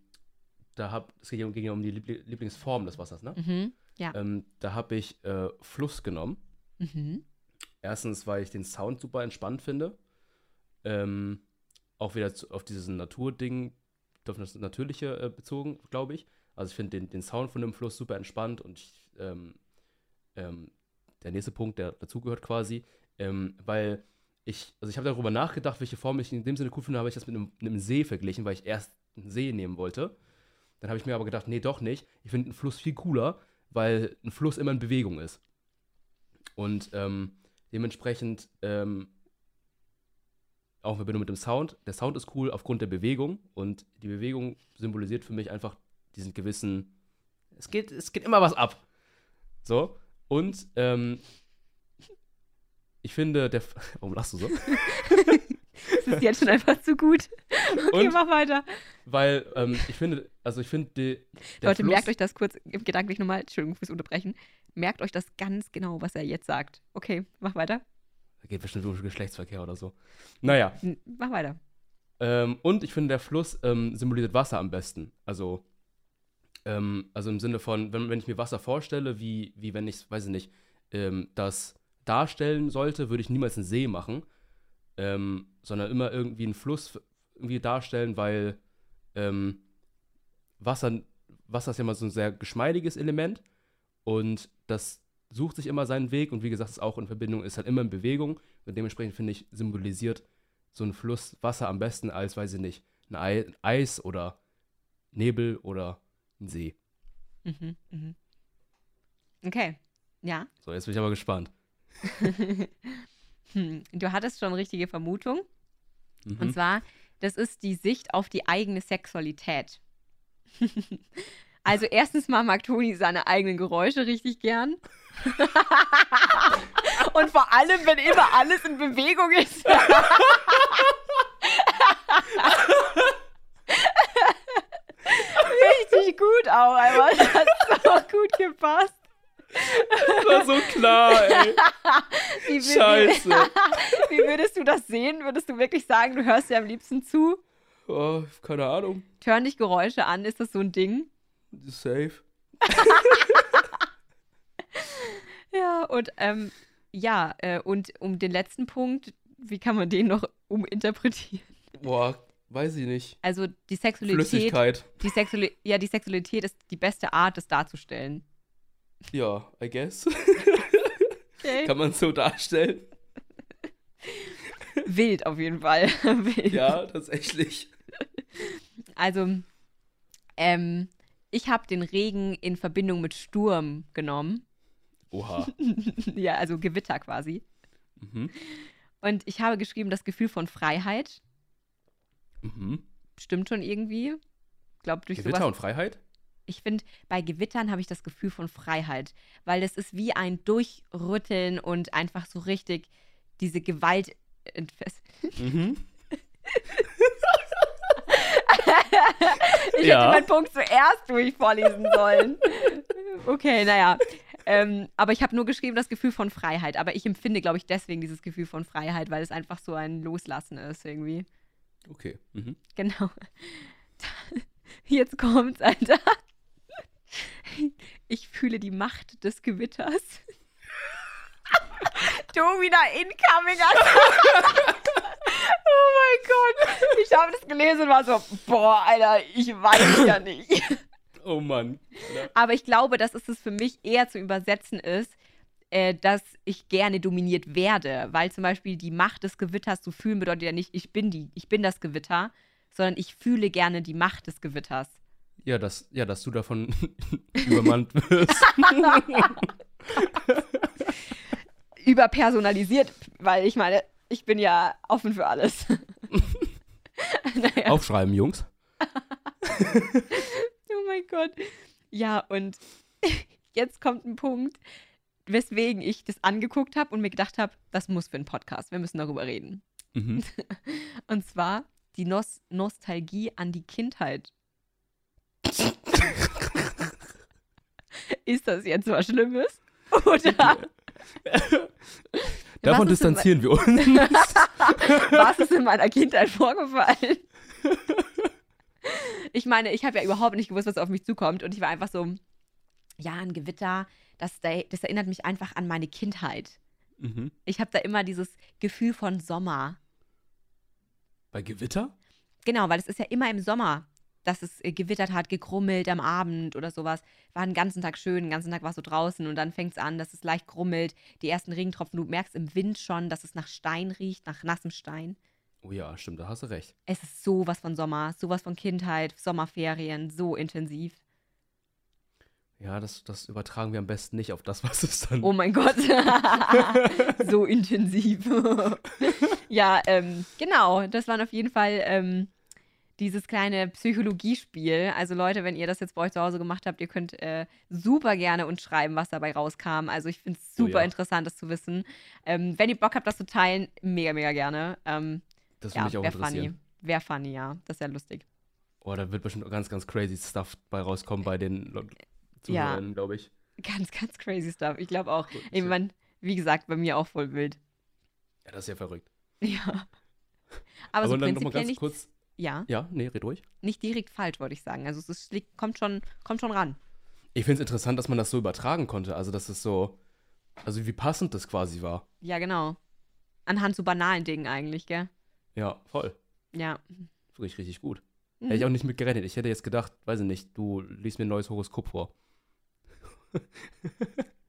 da hab, es ging ja um- ging ja um die Liebli- Lieblingsform des Wassers, ne? Mhm. Ja. Ähm, da habe ich äh, Fluss genommen. Mhm. Erstens, weil ich den Sound super entspannt finde. Ähm, auch wieder zu, auf dieses Naturding, auf das Natürliche äh, bezogen, glaube ich. Also ich finde den, den Sound von dem Fluss super entspannt und ich, ähm, ähm, der nächste Punkt, der dazugehört quasi, ähm, weil ich, also ich habe darüber nachgedacht, welche Form ich in dem Sinne cool finde, habe ich das mit einem, einem See verglichen, weil ich erst einen See nehmen wollte. Dann habe ich mir aber gedacht, nee, doch nicht. Ich finde einen Fluss viel cooler, weil ein Fluss immer in Bewegung ist. Und ähm, dementsprechend ähm, auch in Verbindung mit dem Sound. Der Sound ist cool aufgrund der Bewegung und die Bewegung symbolisiert für mich einfach diesen gewissen. Es geht, es geht immer was ab. So. Und ähm, ich finde, der. *laughs* Warum lachst du so? *laughs* Das ist jetzt schon einfach zu gut. *laughs* Okay, Und? mach weiter. Weil ähm, ich finde, also ich finde, die- der Leute, Fluss, merkt euch das kurz gedanklich nochmal. Entschuldigung fürs Unterbrechen. Merkt euch das ganz genau, was er jetzt sagt. Okay, mach weiter. Da geht bestimmt um Geschlechtsverkehr oder so. Naja. N- Mach weiter. Ähm, und ich finde, der Fluss ähm, symbolisiert Wasser am besten. Also, ähm, also im Sinne von, wenn, wenn ich mir Wasser vorstelle, wie, wie wenn ich, weiß ich nicht, ähm, das darstellen sollte, würde ich niemals einen See machen, ähm, sondern immer irgendwie einen Fluss irgendwie darstellen, weil ähm, Wasser, Wasser ist ja mal so ein sehr geschmeidiges Element und das sucht sich immer seinen Weg und wie gesagt, ist auch in Verbindung, ist halt immer in Bewegung und dementsprechend finde ich, symbolisiert so ein Fluss Wasser am besten als, weiß ich nicht, ein Ei, ein Eis oder Nebel oder ein See. Mhm, mhm. Okay, ja. So, jetzt bin ich aber gespannt. *laughs* Hm, Du hattest schon richtige Vermutung. Mhm. Und zwar, das ist die Sicht auf die eigene Sexualität. *laughs* also erstens mal mag Toni seine eigenen Geräusche richtig gern. *laughs* Und vor allem, wenn immer alles in Bewegung ist. *laughs* richtig gut auch, aber das hat so gut gepasst. Das war so klar, ey. *laughs* Wie, Scheiße. *laughs* Wie würdest du das sehen? Würdest du wirklich sagen, du hörst dir am liebsten zu? Oh, keine Ahnung. Turn dich Geräusche an, ist das so ein Ding? Safe. *laughs* Ja, und ähm, ja, äh, und um den letzten Punkt, wie kann man den noch uminterpretieren? Boah, weiß ich nicht. Also die Sexualität, Flüssigkeit. die Sexuali ja, die Sexualität ist die beste Art, das darzustellen. Ja, I guess. Okay. Kann man so darstellen. Wild auf jeden Fall. *laughs* Wild. Ja, tatsächlich. Also, ähm, ich habe den Regen in Verbindung mit Sturm genommen. Oha. *laughs* ja, also Gewitter quasi. Mhm. Und ich habe geschrieben, das Gefühl von Freiheit. Mhm. Stimmt schon irgendwie. Ich glaube, durch Gewitter sowas. und Freiheit? Ich finde, bei Gewittern habe ich das Gefühl von Freiheit, weil es ist wie ein Durchrütteln und einfach so richtig diese Gewalt entfesseln. Mhm. Ich Ja. hätte meinen Punkt zuerst durch vorlesen sollen. Okay, naja. Ähm, aber ich habe nur geschrieben, das Gefühl von Freiheit. Aber ich empfinde, glaube ich, deswegen dieses Gefühl von Freiheit, weil es einfach so ein Loslassen ist irgendwie. Okay. Mhm. Genau. *laughs* Jetzt kommt's, Alter. Ich fühle die Macht des Gewitters. *laughs* Du wieder incoming. *laughs* Oh mein Gott. Ich habe das gelesen und war so, boah, Alter, ich weiß ja nicht. Oh Mann. Aber ich glaube, dass es es für mich eher zu übersetzen ist, äh, dass ich gerne dominiert werde. Weil zum Beispiel die Macht des Gewitters zu fühlen bedeutet ja nicht, ich bin die, ich bin das Gewitter, sondern ich fühle gerne die Macht des Gewitters. Ja, dass, ja, dass du davon *laughs* übermannt wirst. *laughs* Überpersonalisiert, weil ich meine, ich bin ja offen für alles. *laughs* naja. Aufschreiben, Jungs. Oh mein Gott. Ja, und jetzt kommt ein Punkt, weswegen ich das angeguckt habe und mir gedacht habe, das muss für einen Podcast. Wir müssen darüber reden. Mhm. Und zwar die Nos Nostalgie an die Kindheit. Ist das jetzt was Schlimmes? Oder Davon ist distanzieren wir uns. *laughs* was ist in meiner Kindheit vorgefallen? Ich meine, ich habe ja überhaupt nicht gewusst, was auf mich zukommt. Und ich war einfach so, ja, ein Gewitter, das, das erinnert mich einfach an meine Kindheit. Mhm. Ich habe da immer dieses Gefühl von Sommer. Bei Gewitter? Genau, weil es ist ja immer im Sommer, dass es äh, gewittert hat, gekrummelt am Abend oder sowas. War den ganzen Tag schön, den ganzen Tag warst du draußen und dann fängt es an, dass es leicht krummelt. Die ersten Regentropfen, du merkst im Wind schon, dass es nach Stein riecht, nach nassem Stein. Oh ja, stimmt, da hast du recht. Es ist sowas von Sommer, sowas von Kindheit, Sommerferien, so intensiv. Ja, das, das übertragen wir am besten nicht auf das, *laughs* was es dann. Oh mein Gott, *laughs* so intensiv. *laughs* ja, ähm, genau, das waren auf jeden Fall ähm, dieses kleine Psychologiespiel. Also Leute, wenn ihr das jetzt bei euch zu Hause gemacht habt, ihr könnt äh, super gerne uns schreiben, was dabei rauskam. Also ich finde es Oh super ja. interessant, das zu wissen. Ähm, wenn ihr Bock habt, das zu teilen, mega, mega gerne. Ähm, das ja, würde mich auch funny. interessieren. Wäre funny, ja. Das ist ja lustig. Oh, da wird bestimmt ganz, ganz crazy Stuff bei rauskommen bei den Le- Ja. Zuhörern, glaube ich. Ganz, ganz crazy stuff. Ich glaube auch. Gut, Ich mein, wie gesagt, bei mir auch voll wild. Ja, das ist ja verrückt. *laughs* Ja. Aber, so dann noch mal prinzipiell ganz nicht, kurz. Ja, Ja, nee, red ruhig. nicht direkt falsch, wollte ich sagen. Also es ist, kommt, schon, kommt schon ran. Ich finde es interessant, dass man das so übertragen konnte. Also, dass es so. Also, wie passend das quasi war. Ja, genau. Anhand so banalen Dingen eigentlich, gell? Ja, voll. Ja. Wirklich richtig gut. Mhm. Hätte ich auch nicht mit gerechnet. Ich hätte jetzt gedacht, weiß ich nicht, du liest mir ein neues Horoskop vor. *laughs*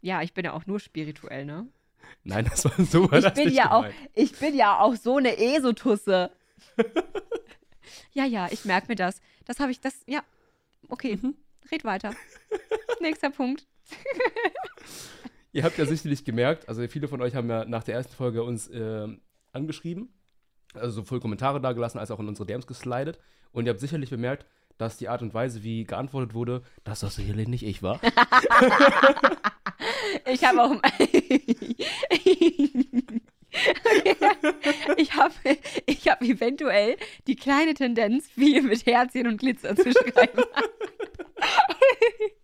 Ja, ich bin ja auch nur spirituell, ne? Nein, das war so. war Ich bin ja auch, ich bin ja auch so eine Esotusse. *laughs* ja, ja, ich merke mir das. Das habe ich, das, ja. Okay, Mhm. red weiter. *laughs* Nächster Punkt. *laughs* Ihr habt ja sicherlich gemerkt, also viele von euch haben ja nach der ersten Folge uns ähm, angeschrieben, also sowohl Kommentare da gelassen als auch in unsere DMs geslidet. Und ihr habt sicherlich bemerkt, dass die Art und Weise, wie geantwortet wurde, dass das sicherlich nicht ich war. *laughs* Ich habe auch. Ich habe ich hab eventuell die kleine Tendenz, viel mit Herzchen und Glitzer zu schreiben. *laughs*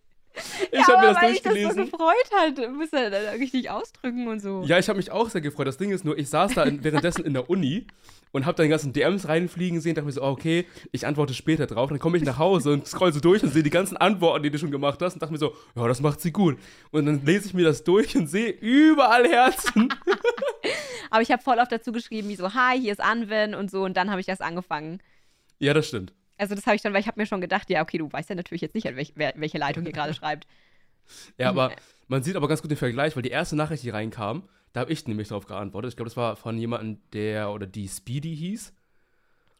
Ich habe mir das weil ich das so durchgelesen. gefreut hat, muss er dann richtig ausdrücken und so. Ja, ich habe mich auch sehr gefreut. Das Ding ist nur, ich saß da in, währenddessen in der Uni und habe dann die ganzen DMs reinfliegen sehen, dachte mir so, oh, okay, ich antworte später drauf. Dann komme ich nach Hause und scroll so durch und sehe die ganzen Antworten, die du schon gemacht hast und dachte mir so, ja, das macht sie gut. Und dann lese ich mir das durch und sehe überall Herzen. *laughs* Aber ich habe voll oft dazu geschrieben, wie so, hi, hier ist Anwen und so. Und dann habe ich das angefangen. ja, das stimmt. Also das habe ich dann, weil ich habe mir schon gedacht, ja, okay, du weißt ja natürlich jetzt nicht, welch, wer, welche Leitung hier gerade *laughs* schreibt. Ja, aber *laughs* man sieht aber ganz gut den Vergleich, weil die erste Nachricht, die reinkam, da habe ich nämlich darauf geantwortet. Ich glaube, das war von jemandem, der oder die Speedy hieß.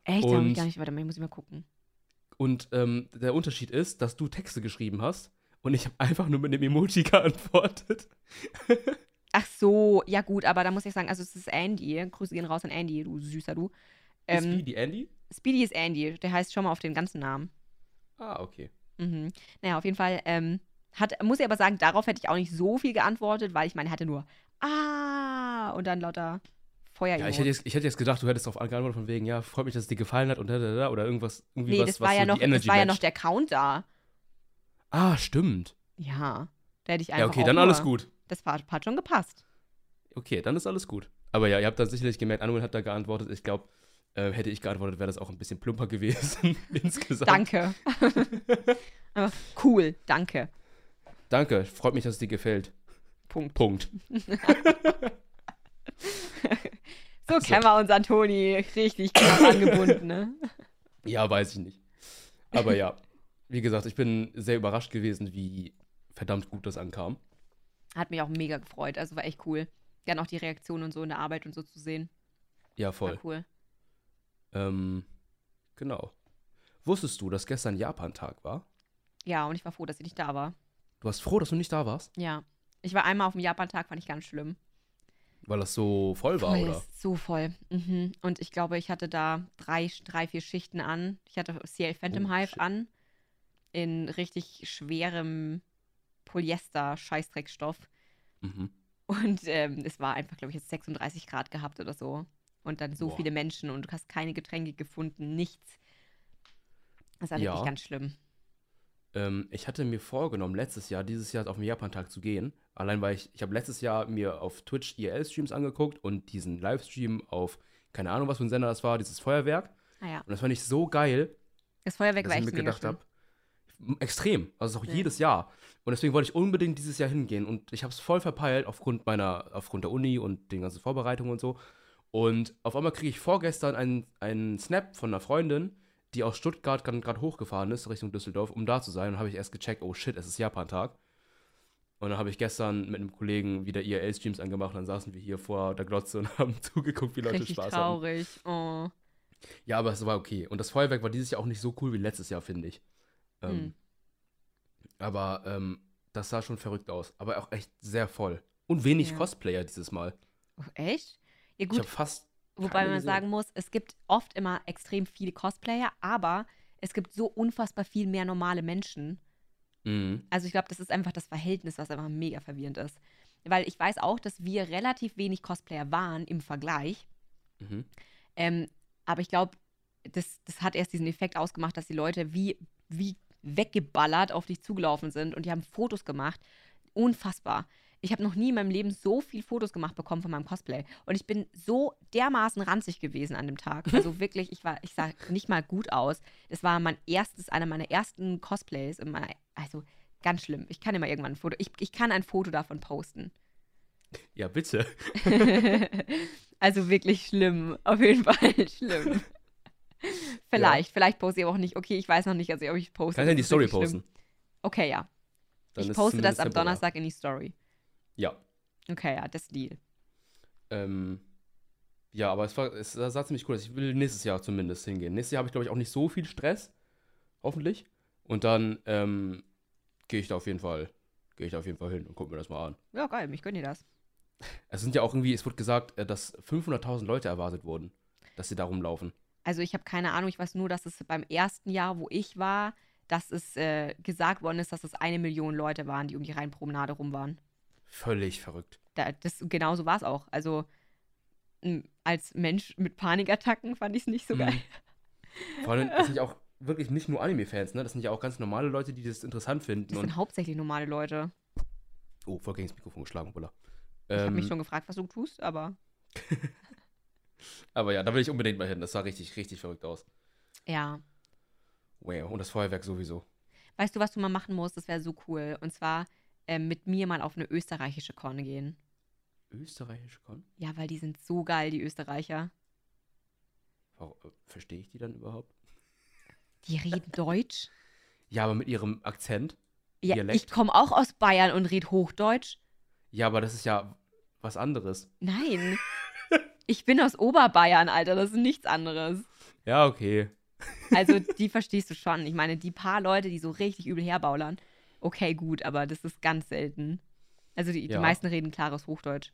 Echt? Da habe Und- ich gar nicht, warte mal, ich muss mal gucken. Und ähm, der Unterschied ist, dass du Texte geschrieben hast und ich habe einfach nur mit einem Emoji *laughs* geantwortet. Ach so, ja gut, aber da muss ich sagen, also es ist Andy. Grüße gehen raus an Andy, du süßer du. Ähm, Speedy Andy? Speedy ist Andy, der heißt schon mal auf den ganzen Namen. Ah, okay. Mhm. Naja, auf jeden Fall. Ähm, hat, muss ich aber sagen, darauf hätte ich auch nicht so viel geantwortet, weil ich meine, er hatte nur Ah und dann lauter Feuer. Ja, ich hätte, jetzt, ich hätte jetzt gedacht, du hättest darauf geantwortet von wegen, ja, freut mich, dass es dir gefallen hat und da, da, da, oder irgendwas, irgendwie nee, was, das was war, ja so noch, das war ja noch der Count da. Ah, stimmt. Ja, da hätte ich einfach Ja, okay, dann nur, alles gut. Das war, hat schon gepasst. Okay, dann ist alles gut. Aber ja, ihr habt dann sicherlich gemerkt, Anuel hat da geantwortet. Ich glaube, äh, hätte ich geantwortet, wäre das auch ein bisschen plumper gewesen *laughs* insgesamt. Danke. *laughs* Aber cool, danke. Danke, freut mich, dass es dir gefällt. Punkt. Punkt. *laughs* So kennen wir unseren Toni richtig knapp angebunden, ne? Ja, weiß ich nicht. Aber ja, wie gesagt, ich bin sehr überrascht gewesen, wie verdammt gut das ankam. Hat mich auch mega gefreut. Also war echt cool. Dann auch die Reaktionen und so in der Arbeit und so zu sehen. Ja, voll. War cool. Ähm, genau. Wusstest du, dass gestern Japan-Tag war? Ja, und ich war froh, dass ich nicht da war. Du warst froh, dass du nicht da warst, Ja. Ich war einmal auf dem Japan-Tag, fand ich ganz schlimm. weil das so voll war, voll, oder? ist so voll. Mhm. Und ich glaube, ich hatte da drei, drei vier Schichten an. Ich hatte CL Phantom Oh, Hive shit. an. In richtig schwerem Polyester-Scheißdreckstoff. Mhm. Und ähm, es war einfach, glaube ich, jetzt 36 Grad gehabt oder so. Und dann so Boah. viele Menschen und du hast keine Getränke gefunden, nichts. Das war Ja. wirklich ganz schlimm. Ähm, ich hatte mir vorgenommen, letztes Jahr, dieses Jahr auf den Japan-Tag zu gehen. Allein weil ich, ich habe letztes Jahr mir auf Twitch IRL-Streams angeguckt und diesen Livestream auf, keine Ahnung, was für ein Sender das war, dieses Feuerwerk. Ah ja. Und das fand ich so geil, Das Feuerwerk dass war ich echt mir gedacht habe, extrem, also auch Ja. jedes Jahr. Und deswegen wollte ich unbedingt dieses Jahr hingehen und ich habe es voll verpeilt aufgrund meiner, aufgrund der Uni und den ganzen Vorbereitungen und so. Und auf einmal kriege ich vorgestern einen, einen Snap von einer Freundin, die aus Stuttgart gerade hochgefahren ist, Richtung Düsseldorf, um da zu sein. Und habe ich erst gecheckt, oh shit, es ist Japan-Tag. Und dann habe ich gestern mit einem Kollegen wieder IRL-Streams angemacht und dann saßen wir hier vor der Glotze und *laughs* haben zugeguckt, wie Leute Richtig Spaß haben. traurig. Oh. Ja, aber es war okay. Und das Feuerwerk war dieses Jahr auch nicht so cool wie letztes Jahr, finde ich. Ähm, Hm. Aber ähm, das sah schon verrückt aus. Aber auch echt sehr voll. Und wenig Ja. Cosplayer dieses Mal. Oh, echt? Ja Ich gut, habe fast. wobei man gesehen. sagen muss, es gibt oft immer extrem viele Cosplayer, aber es gibt so unfassbar viel mehr normale Menschen. Mhm. Also ich glaube, das ist einfach das Verhältnis, was einfach mega verwirrend ist. Weil ich weiß auch, dass wir relativ wenig Cosplayer waren im Vergleich. Mhm. Ähm, aber ich glaube, das, das hat erst diesen Effekt ausgemacht, dass die Leute wie, wie weggeballert auf dich zugelaufen sind und die haben Fotos gemacht. Unfassbar. Ich habe noch nie in meinem Leben so viel Fotos gemacht bekommen von meinem Cosplay. Und ich bin so dermaßen ranzig gewesen an dem Tag. Also *laughs* wirklich, ich war, ich sah nicht mal gut aus. Das war mein erstes, einer meiner ersten Cosplays. In meiner, also ganz schlimm. Ich kann immer irgendwann ein Foto, ich, ich kann ein Foto davon posten. Ja, bitte. *laughs* also wirklich schlimm. Auf jeden Fall *laughs* schlimm. Vielleicht, vielleicht poste ich aber auch nicht. Okay, ich weiß noch nicht, also ob ich poste. Kannst du in die Story posten? Okay, ja. Dann ich poste das am. Donnerstag in die Story. Ja. Okay, ja, das Deal. Ähm, ja, aber es, war, es sah ziemlich cool aus. Ich will nächstes Jahr zumindest hingehen. Nächstes Jahr habe ich, glaube ich, auch nicht so viel Stress. Hoffentlich. Und dann ähm, gehe ich da auf jeden Fall, gehe ich da auf jeden Fall hin und gucke mir das mal an. Ja, geil, mich gönnt ihr das. Es sind ja auch irgendwie, es wurde gesagt, äh, dass 500.000 Leute erwartet wurden, dass sie da rumlaufen. Also ich habe keine Ahnung, ich weiß nur, dass es beim ersten Jahr, wo ich war, dass es äh, gesagt worden ist, dass es eine Million Leute waren, die um die Rheinpromenade rum waren. Völlig verrückt. Da, das, genau so war es auch. Also als Mensch mit Panikattacken fand ich es nicht so Mhm. geil. *laughs* Vor allem, es sind ja *laughs* auch wirklich nicht nur Anime-Fans, ne? Das sind ja auch ganz normale Leute, die das interessant finden. Das sind hauptsächlich normale Leute. oh, voll gegen das Mikrofon geschlagen, Buller. Ich habe mich Ähm, schon gefragt, was du tust, aber *laughs* aber ja, da will ich unbedingt mal hin. Das sah richtig, richtig verrückt aus. ja. Wow, und das Feuerwerk sowieso. Weißt du, was du mal machen musst? Das wäre so cool. Und zwar ähm, mit mir mal auf eine österreichische Con gehen. Österreichische Con? Ja, weil die sind so geil, die Österreicher. Äh, Verstehe ich die dann überhaupt? Die reden *laughs* Deutsch. Ja, aber mit ihrem Akzent. Ja, Dialekt? ich komme auch aus Bayern und rede Hochdeutsch. Ja, aber das ist ja was anderes. Nein. *laughs* Ich bin aus Oberbayern, Alter. Das ist nichts anderes. Ja, okay. Also, die verstehst du schon. Ich meine, die paar Leute, die so richtig übel herbaulern, okay, gut, aber das ist ganz selten. Also, die, Ja. die meisten reden klares Hochdeutsch.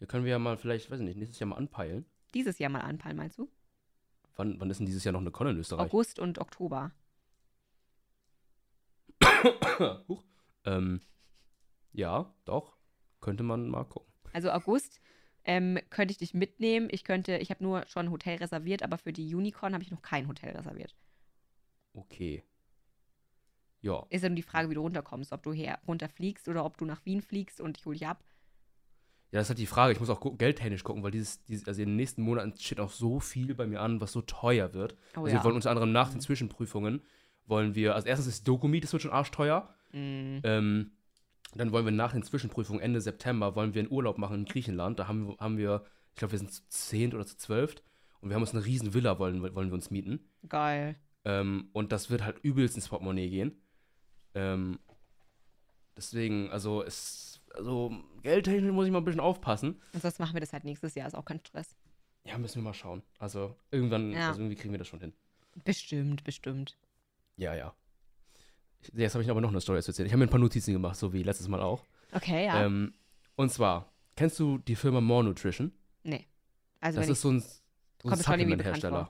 Ja, können wir ja mal vielleicht, weiß ich nicht, nächstes Jahr mal anpeilen. Dieses Jahr mal anpeilen, meinst du? Wann, wann ist denn dieses Jahr noch eine Con in Österreich? August und Oktober. *coughs* Huch. Ähm, ja, doch. Könnte man mal gucken. Also August ähm, könnte ich dich mitnehmen. Ich könnte, ich habe nur schon ein Hotel reserviert, aber für die Unicorn habe ich noch kein Hotel reserviert. Okay. Ja. Ist dann die Frage, wie du runterkommst, ob du her runterfliegst oder ob du nach Wien fliegst und ich hole dich ab. Ja, das ist halt die Frage. Ich muss auch gu- geldtechnisch gucken, weil dieses, dieses, also in den nächsten Monaten steht auch so viel bei mir an, was so teuer wird. Oh also wir wollen unter anderem nach den Mhm. Zwischenprüfungen, wollen wir, also erstens ist Dokumiet, das wird schon arschteuer. Mm, Ähm, dann wollen wir nach den Zwischenprüfungen Ende September, wollen wir einen Urlaub machen in Griechenland. Da haben, haben wir, ich glaube, wir sind zu zehnt oder zu zwölft. Und wir haben uns eine riesen Villa, wollen, wollen wir uns mieten. geil. Ähm, und das wird halt übelst ins Portemonnaie gehen. Ähm, deswegen, also es, also geldtechnisch muss ich mal ein bisschen aufpassen. Und sonst machen wir das halt nächstes Jahr, ist auch kein Stress. Ja, müssen wir mal schauen. Also irgendwann, Ja. also irgendwie kriegen wir das schon hin. Bestimmt, bestimmt. Ja, ja. Jetzt habe ich aber noch eine Story zu erzählen. Ich habe mir ein paar Notizen gemacht, so wie letztes Mal auch. Okay, ja. Ähm, und zwar, kennst du die Firma More Nutrition? nee. Also das ist so ein, so ein Supplement-Hersteller.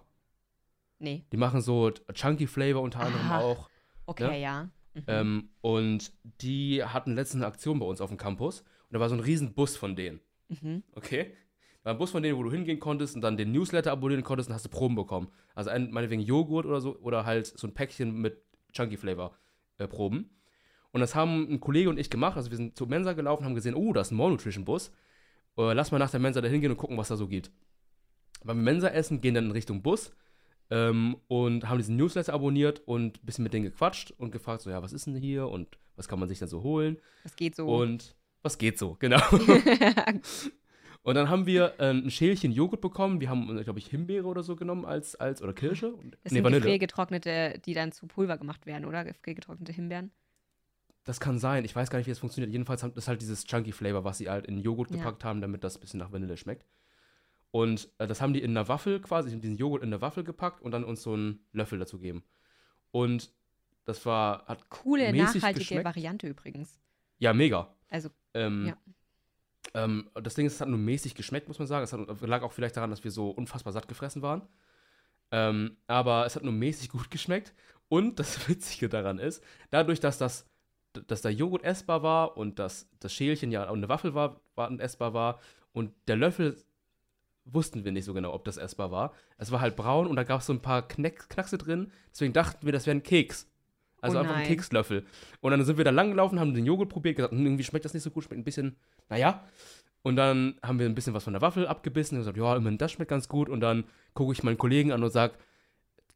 nee. Die machen so Chunky Flavor unter anderem Ah. auch. Okay, ja. Mhm. Ähm, und die hatten letztens eine Aktion bei uns auf dem Campus. Und da war so ein riesen Bus von denen. mhm. Okay? War ein Bus von denen, wo du hingehen konntest und dann den Newsletter abonnieren konntest und hast du Proben bekommen. Also ein, meinetwegen Joghurt oder so oder halt so ein Päckchen mit Chunky Flavor äh, Proben. Und das haben ein Kollege und ich gemacht. Also wir sind zur Mensa gelaufen, haben gesehen, oh, da ist ein More Nutrition Bus. Äh, lass mal nach der Mensa da hingehen und gucken, was da so gibt. Beim Mensa essen gehen dann in Richtung Bus ähm, und haben diesen Newsletter abonniert und ein bisschen mit denen gequatscht und gefragt, so, ja, was ist denn hier und was kann man sich dann so holen? Das geht so. Und was geht so, genau. *laughs* *laughs* Und dann haben wir äh, ein Schälchen Joghurt bekommen. Wir haben, glaube ich, Himbeere oder so genommen als, als oder Kirsche. Das nee, sind Vanille. gefriergetrocknete, die dann zu Pulver gemacht werden, oder? Gefriergetrocknete Himbeeren. Das kann sein. Ich weiß gar nicht, wie das funktioniert. Jedenfalls haben das halt dieses Chunky Flavor, was sie halt in Joghurt Ja. gepackt haben, damit das ein bisschen nach Vanille schmeckt. Und äh, das haben die in einer Waffel quasi, diesen Joghurt in eine Waffel gepackt und dann uns so einen Löffel dazu gegeben. Und das war, hat, Coole, Mäßig nachhaltige geschmeckt. Variante übrigens. ja, mega. Also, Ähm, Ja. Ähm, das Ding ist, es hat nur mäßig geschmeckt, muss man sagen. Es hat, lag auch vielleicht daran, dass wir so unfassbar satt gefressen waren. Ähm, aber es hat nur mäßig gut geschmeckt. Und *laughs* das Witzige daran ist, dadurch, dass das dass der Joghurt essbar war und dass das Schälchen ja auch eine Waffel war, war essbar war und der Löffel wussten wir nicht so genau, ob das essbar war. Es war halt braun und da gab es so ein paar Kneck Knackse drin. Deswegen dachten wir, das wäre ein Keks. Also Oh einfach ein nein. Kekslöffel. Und dann sind wir da lang gelaufen, haben den Joghurt probiert, gesagt, hm, irgendwie schmeckt das nicht so gut, schmeckt ein bisschen, naja. Und dann haben wir ein bisschen was von der Waffel abgebissen und gesagt, ja, immerhin, das schmeckt ganz gut. Und dann gucke ich meinen Kollegen an und sage,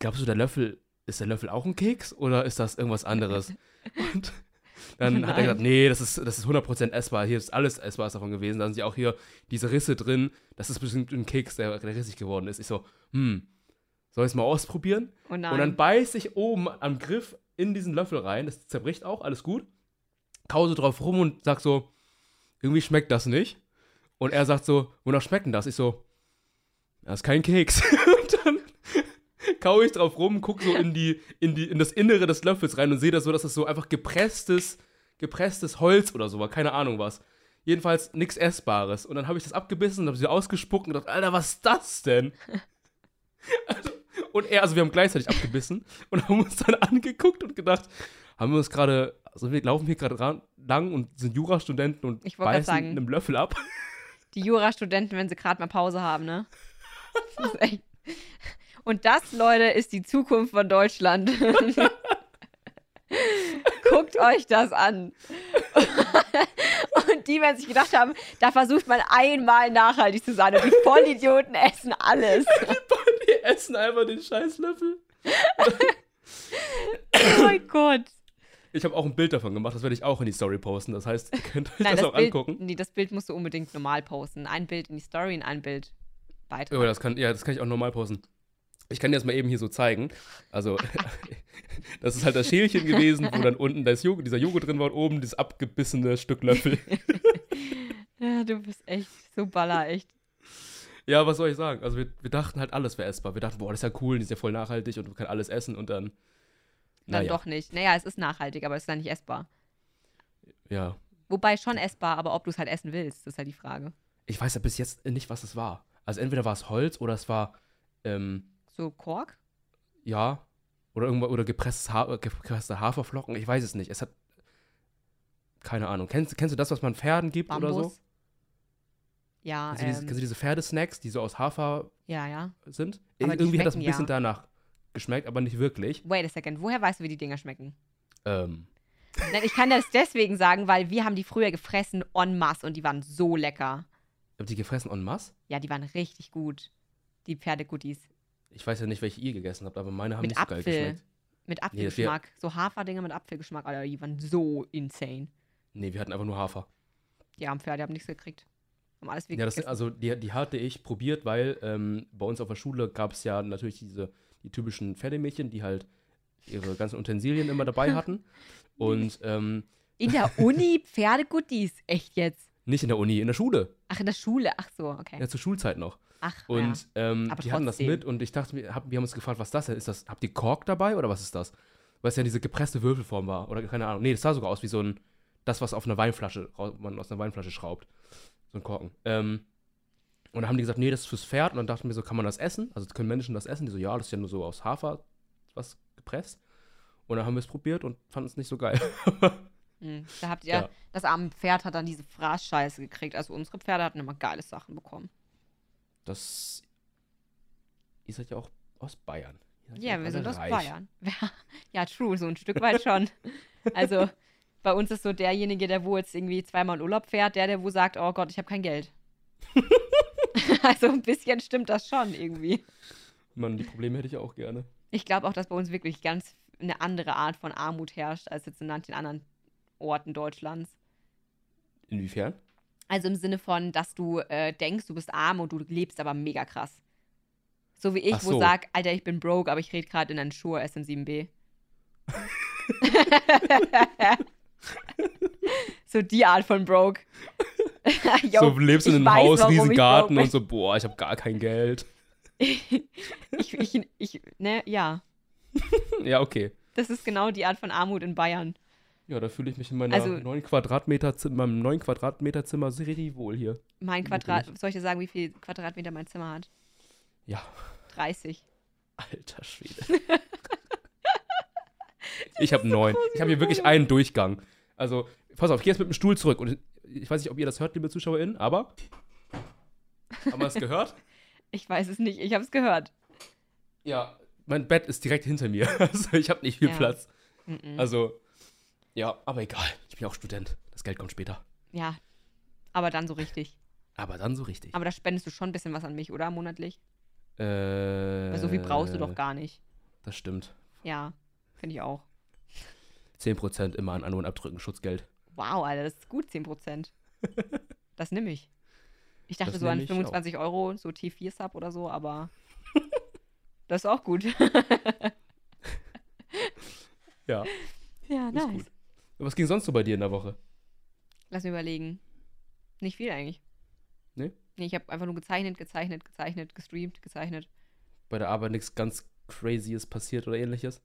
glaubst du, der Löffel, ist der Löffel auch ein Keks oder ist das irgendwas anderes? *laughs* und dann Oh hat er nein. gesagt, nee, das ist, das ist 100% essbar. Hier ist alles essbar davon gewesen. Da sind ja auch hier diese Risse drin. Das ist bestimmt ein Keks, der, der rissig geworden ist. Ich so, hm, soll ich es mal ausprobieren? oh nein. Und dann beiß ich oben am Griff in diesen Löffel rein. Das zerbricht auch, alles gut. Kause drauf rum und sag so, irgendwie schmeckt das nicht. Und er sagt so, wonach schmeckt denn das? Ich so, das ist kein Keks. *laughs* und dann *laughs* kaue ich drauf rum, guck so in die, in die, in das Innere des Löffels rein und sehe das so, dass das so einfach gepresstes, gepresstes Holz oder so war, keine Ahnung was. Jedenfalls nichts Essbares. Und dann habe ich das abgebissen und habe sie ausgespuckt und gedacht, Alter, was ist das denn? *laughs* Also, und er, also wir haben gleichzeitig abgebissen *laughs* und haben uns dann angeguckt und gedacht, haben wir uns gerade, also wir laufen hier gerade lang und sind Jurastudenten und Ich beißen sagen. einem Löffel ab. *laughs* Die Jurastudenten, wenn sie gerade mal Pause haben, ne? Das ist echt. Und das, Leute, ist die Zukunft von Deutschland. *laughs* Guckt euch das an. Die werden sich gedacht haben, da versucht man einmal nachhaltig zu sein. Und die Vollidioten essen alles. *laughs* Die essen einfach den Scheißlöffel. Oh mein Gott. Ich habe auch ein Bild davon gemacht, das werde ich auch in die Story posten. Das heißt, ihr könnt euch Nein, das, das, auch Bild, angucken. nee, das Bild musst du unbedingt normal posten. Ein Bild in die Story und ein Bild Beitrag. Oh, das kann, ja, das kann ich auch normal posten. Ich kann dir das mal eben hier so zeigen. Also, *laughs* das ist halt das Schälchen gewesen, wo dann unten das Joghurt, dieser Joghurt drin war und oben dieses abgebissene Stück Löffel. *laughs* Ja, du bist echt so baller, echt. Ja, was soll ich sagen? Also, wir, wir dachten halt, alles wäre essbar. Wir dachten, boah, das ist ja cool, das ist ja voll nachhaltig und man kann alles essen und dann. Dann Naja, doch nicht. Naja, es ist nachhaltig, aber es ist dann nicht essbar. ja. Wobei schon essbar, aber ob du es halt essen willst, ist halt die Frage. Ich weiß ja bis jetzt nicht, was es war. Also, entweder war es Holz oder es war, ähm, So Kork? ja, oder irgendwo, oder gepresstes ha äh, gepresste Haferflocken. Ich weiß es nicht. Es hat. Keine Ahnung. Kennst, kennst du das, was man Pferden gibt oder so? Bambus? Ja, Kennst du, diese, ähm, kennst du diese Pferdesnacks, die so aus Hafer ja, ja. sind? Aber Irgendwie hat das ein bisschen ja. danach geschmeckt, aber nicht wirklich. Wait a second, woher weißt du, wie die Dinger schmecken? Ähm, Nein, ich kann das deswegen sagen, weil wir haben die früher gefressen en masse und die waren so lecker. habt ihr gefressen en masse? Ja, die waren richtig gut. Die Pferdeguttis. Ich weiß ja nicht, welche ihr gegessen habt, aber meine haben Mit nicht so geil Apfel. geschmeckt. Mit Apfelgeschmack. so Haferdinger mit Apfelgeschmack, Alter, die waren so insane. Nee, wir hatten einfach nur Hafer. Die armen Pferde haben nichts gekriegt. Haben alles Ja, das, also die, die hatte ich probiert, weil ähm, bei uns auf der Schule gab es ja natürlich diese die typischen Pferdemädchen, die halt ihre ganzen Utensilien immer dabei hatten. *laughs* Und ähm, In der Uni *laughs* Pferdeguttis. Echt jetzt? nicht in der Uni, in der Schule. Ach, in der Schule. Ach so, okay. Ja, zur Schulzeit noch. Ach, Und ähm, Aber die hatten das mit und ich dachte, wir, hab, wir haben uns gefragt, was das denn ist. Das, habt ihr Kork dabei oder was ist das? Weil es ja diese gepresste Würfelform war. Oder keine Ahnung. Nee, das sah sogar aus wie so ein, das, was auf einer Weinflasche, man aus einer Weinflasche schraubt. So ein Korken. Ähm, und dann haben die gesagt, nee, das ist fürs Pferd. Und dann dachten wir so, kann man das essen? Also können Menschen das essen? Die so, ja, das ist ja nur so aus Hafer was gepresst. Und dann haben wir es probiert und fanden es nicht so geil. ja. *laughs* Hm, Da habt ihr, Ja. das arme Pferd hat dann diese Fraßscheiße gekriegt. Also unsere Pferde hatten immer geile Sachen bekommen. Das. Ihr seid ja auch aus Bayern. Ja, wir sind aus reich. Bayern. *laughs* Ja, true, so ein Stück weit schon. *laughs* Also, bei uns ist so derjenige, der wo jetzt irgendwie zweimal in Urlaub fährt, der, der wo sagt, oh Gott, ich habe kein Geld. *laughs* also ein bisschen stimmt das schon irgendwie. Mann, die Probleme hätte ich auch gerne. Ich glaube auch, dass bei uns wirklich ganz eine andere Art von Armut herrscht, als jetzt in manchen anderen Orten Deutschlands. Inwiefern? Also im Sinne von, dass du äh, denkst, du bist arm und du lebst aber mega krass. So wie ich, Ach wo so. sag, Alter, ich bin broke, aber ich rede gerade in einen Schuhe SM7B. *laughs* so die Art von broke. *laughs* Yo, so, du lebst in einem weiß, Haus, warum riesen Garten und so, boah, ich habe gar kein Geld. *laughs* ich, ich, ich, ne, ja. Ja, okay. Das ist genau die Art von Armut in Bayern. Ja, da fühle ich mich in meiner Also- 9 Quadratmeter, meinem 9 Quadratmeter Zimmer sehr wohl hier. Mein? Quadrat, soll ich dir sagen, wie viel Quadratmeter mein Zimmer hat? Ja, 30. alter Schwede. *laughs* *laughs* ich habe neun. Ich habe hier wirklich einen Durchgang. Also, pass auf, ich gehe jetzt mit dem Stuhl zurück. Und ich weiß nicht, ob ihr das hört, liebe ZuschauerInnen, aber. Haben wir es gehört? *laughs* Ich weiß es nicht, ich habe es gehört. Ja. Mein Bett ist direkt hinter mir. Also, ich habe nicht viel Ja. Platz. Mhm. Also, ja, aber egal. Ich bin auch Student. Das Geld kommt später. Ja, aber dann so richtig. Aber dann so richtig. Aber da spendest du schon ein bisschen was an mich, oder? Monatlich? Äh, Weil so viel brauchst du doch gar nicht. Das stimmt. Ja, finde ich auch. 10% immer an An- und Abdrücken Schutzgeld. Wow, Alter, das ist gut, 10%. *laughs* Das nehme ich. Ich dachte Das so an nehm ich 25 Euro, so T4-Sub oder so, aber *laughs* das ist auch gut. Ja, ja, ist nice. gut. Was ging sonst so bei dir in der Woche? Lass mich überlegen. Nicht viel eigentlich. Nee? Nee, ich habe einfach nur gezeichnet, gezeichnet, gezeichnet, gestreamt, gezeichnet. Bei der Arbeit nichts ganz Crazyes passiert oder ähnliches?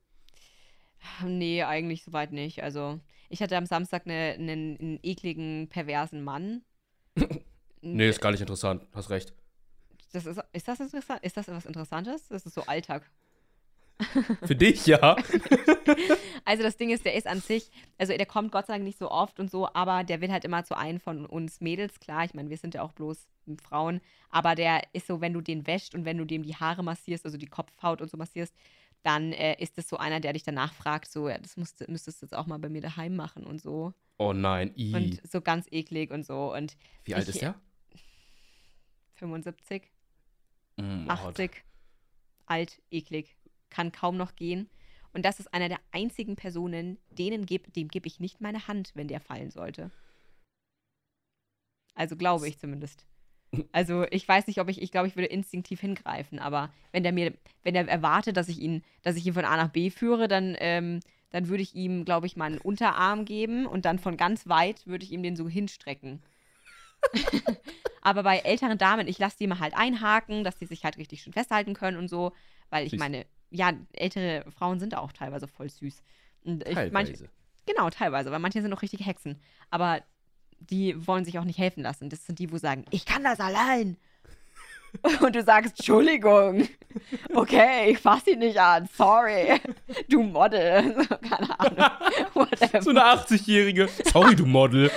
Nee, eigentlich soweit nicht. Also, ich hatte am Samstag ne- einen einen ekligen, perversen Mann. *laughs* Nee, ist gar nicht interessant. Hast recht. Das ist, ist das interessant? Ist das was Interessantes? Das ist so Alltag. Für dich, ja. *laughs* Also das Ding ist, der ist an sich, also der kommt Gott sei Dank nicht so oft und so, aber der will halt immer zu einem von uns Mädels, klar, ich meine, wir sind ja auch bloß Frauen, aber der ist so, wenn du den wäscht und wenn du dem die Haare massierst, also die Kopfhaut und so massierst, dann äh, ist es so einer, der dich danach fragt, so, ja, das musst, müsstest du jetzt auch mal bei mir daheim machen und so. Oh nein, i. Und so ganz eklig und so. Und Wie alt ich- ist der? 75, Mm, 80, alt, eklig, kann kaum noch gehen. Und das ist einer der einzigen Personen, denen geb, dem gebe ich nicht meine Hand, wenn der fallen sollte. Also glaube ich zumindest. Also ich weiß nicht, ob ich, ich glaube, ich würde instinktiv hingreifen, aber wenn der mir, wenn der erwartet, dass ich ihn, dass ich ihn von A nach B führe, dann, ähm, dann würde ich ihm, glaube ich, meinen Unterarm geben und dann von ganz weit würde ich ihm den so hinstrecken. *laughs* aber bei älteren Damen, ich lasse die mal halt einhaken, dass die sich halt richtig schön festhalten können und so, weil ich Süß. meine, ja, ältere Frauen sind auch teilweise voll süß. Und ich, manche, Teilweise. Genau, teilweise, weil manche sind auch richtige Hexen. Aber die wollen sich auch nicht helfen lassen. Das sind die, wo sagen, ich kann das allein. *laughs* Und du sagst, Entschuldigung. Okay, ich fass ihn nicht an. Sorry. Du Model. So, *laughs* Keine Ahnung. *laughs* Whatever. So eine 80-Jährige. Sorry, du Model.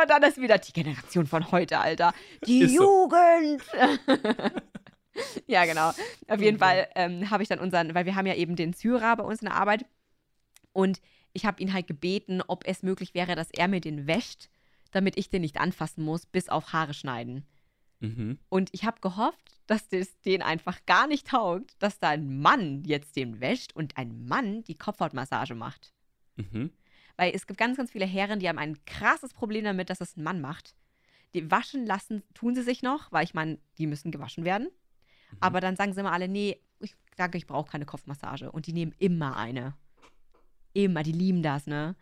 Und dann ist wieder die Generation von heute, Alter. Die Ist so. *laughs* Ja, genau. Auf jeden Mhm. Fall ähm, habe ich dann unseren, weil wir haben ja eben den Syrer bei uns in der Arbeit. Und ich habe ihn halt gebeten, ob es möglich wäre, dass er mir den wäscht, damit ich den nicht anfassen muss, bis auf Haare schneiden. Mhm. Und ich habe gehofft, dass das den einfach gar nicht taugt, dass da ein Mann jetzt den wäscht und ein Mann die Kopfhautmassage macht. Mhm. Weil es gibt ganz, ganz viele Herren, die haben ein krasses Problem damit, dass es ein Mann macht. Die waschen lassen, tun sie sich noch, weil ich meine, die müssen gewaschen werden. Aber dann sagen sie immer alle, nee, ich danke, ich brauche keine Kopfmassage. Und die nehmen immer eine. Immer, die lieben das, ne?